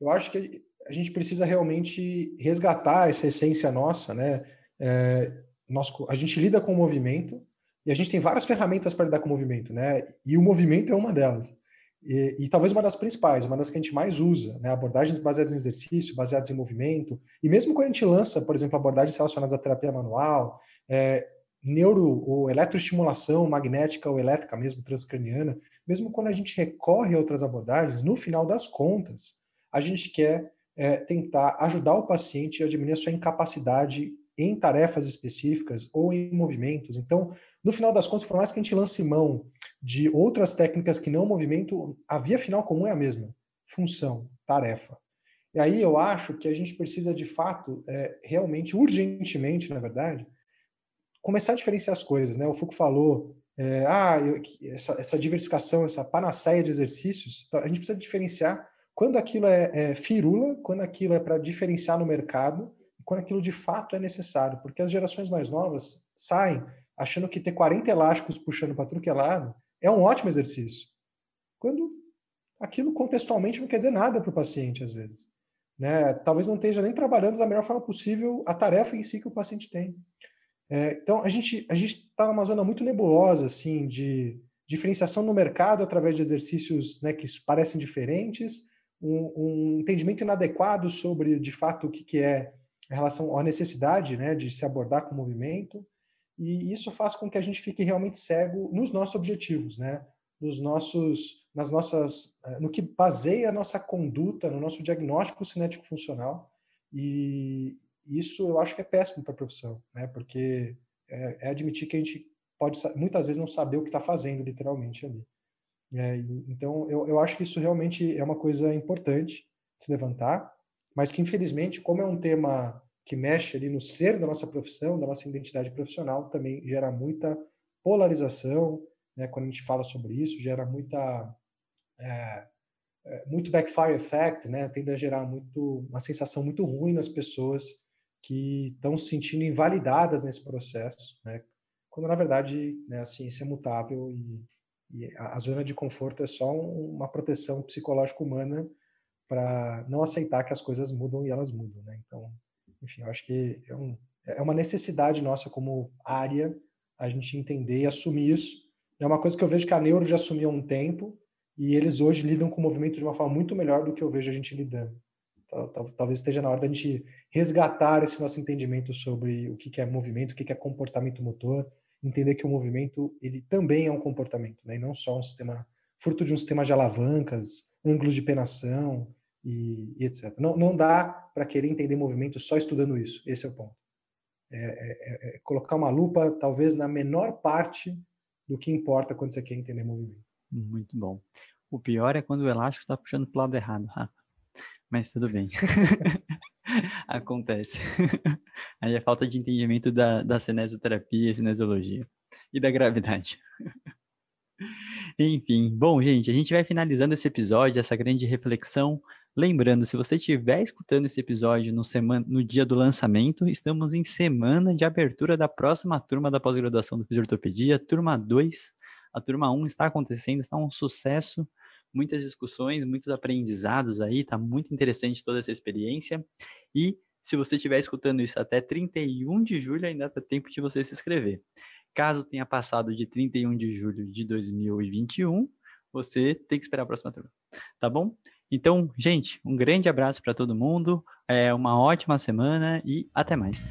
[SPEAKER 2] Eu acho que a gente precisa realmente resgatar essa essência nossa, né? É, nós, a gente lida com o movimento e a gente tem várias ferramentas para lidar com o movimento, né? E o movimento é uma delas. E, e, talvez uma das principais, uma das que a gente mais usa, né? abordagens baseadas em exercício, baseadas em movimento, e mesmo quando a gente lança, por exemplo, abordagens relacionadas à terapia manual, é, neuro ou eletroestimulação magnética ou elétrica mesmo transcraniana, mesmo quando a gente recorre a outras abordagens, no final das contas, a gente quer é, tentar ajudar o paciente a diminuir a sua incapacidade em tarefas específicas ou em movimentos. Então, no final das contas, por mais que a gente lance mão de outras técnicas que não movimento, a via final comum é a mesma: função, tarefa. E aí eu acho que a gente precisa, de fato, é, realmente, urgentemente, na verdade, começar a diferenciar as coisas. Né? O Foucault falou, é, ah, eu, essa, essa, diversificação, essa panaceia de exercícios, então, a gente precisa diferenciar quando aquilo é, é firula, quando aquilo é para diferenciar no mercado, quando aquilo de fato é necessário. Porque as gerações mais novas saem achando que ter 40 elásticos puxando para que é é um ótimo exercício. Quando aquilo contextualmente não quer dizer nada para o paciente, às vezes. Né? Talvez não esteja nem trabalhando da melhor forma possível a tarefa em si que o paciente tem. É, então, a gente a está numa zona muito nebulosa, assim, de diferenciação no mercado através de exercícios né, que parecem diferentes, um, um, entendimento inadequado sobre, de fato, o que, que é em relação à necessidade né, de se abordar com o movimento, e isso faz com que a gente fique realmente cego nos nossos objetivos, né? nos nossos, nas nossas, eh, no que baseia a nossa conduta, no nosso diagnóstico cinético funcional. E isso eu acho que é péssimo para a profissão, né? Porque é, é, admitir que a gente pode muitas vezes não saber o que está fazendo literalmente ali. É, então eu, eu acho que isso realmente é uma coisa importante se levantar, mas que infelizmente, como é um tema que mexe ali no ser da nossa profissão, da nossa identidade profissional, também gera muita polarização, né, quando a gente fala sobre isso, gera muita é, é, muito backfire effect, né, tende a gerar muito uma sensação muito ruim nas pessoas que estão se sentindo invalidadas nesse processo, né, quando na verdade né, a ciência é mutável e, e a, zona de conforto é só um, uma proteção psicológica humana para não aceitar que as coisas mudam e elas mudam, né? Então, enfim, eu acho que é, um, é uma necessidade nossa como área a gente entender e assumir isso é uma coisa que eu vejo que a Neuro já assumiu há um tempo e eles hoje lidam com o movimento de uma forma muito melhor do que eu vejo a gente lidando. Talvez esteja na hora da gente resgatar esse nosso entendimento sobre o que é movimento, o que é comportamento motor, entender que o movimento ele também é um comportamento, né? e não só um sistema fruto de um sistema de alavancas, ângulos de penação e, e etc. Não, não dá para querer entender movimento só estudando isso. Esse é o ponto. É, é, é, é colocar uma lupa talvez na menor parte do que importa quando você quer entender movimento.
[SPEAKER 1] Muito bom. O pior é quando o elástico está puxando para o lado errado. Ah, mas tudo bem. <laughs> <laughs> Acontece. <laughs> Aí é falta de entendimento da, da cinesioterapia, cinesiologia e da gravidade. <laughs> Enfim, bom, gente, a gente vai finalizando esse episódio, essa grande reflexão. Lembrando, se você estiver escutando esse episódio no, semana, no dia do lançamento, estamos em semana de abertura da próxima turma da pós-graduação do Fisiortopedia, turma 2. A turma 1 está acontecendo, está um sucesso, muitas discussões, muitos aprendizados aí, está muito interessante toda essa experiência. E se você estiver escutando isso até 31 de julho, ainda dá tempo de você se inscrever. Caso tenha passado de 31 de julho de 2021, você tem que esperar a próxima turma, tá bom? Então, gente, um grande abraço para todo mundo, é uma ótima semana e até mais.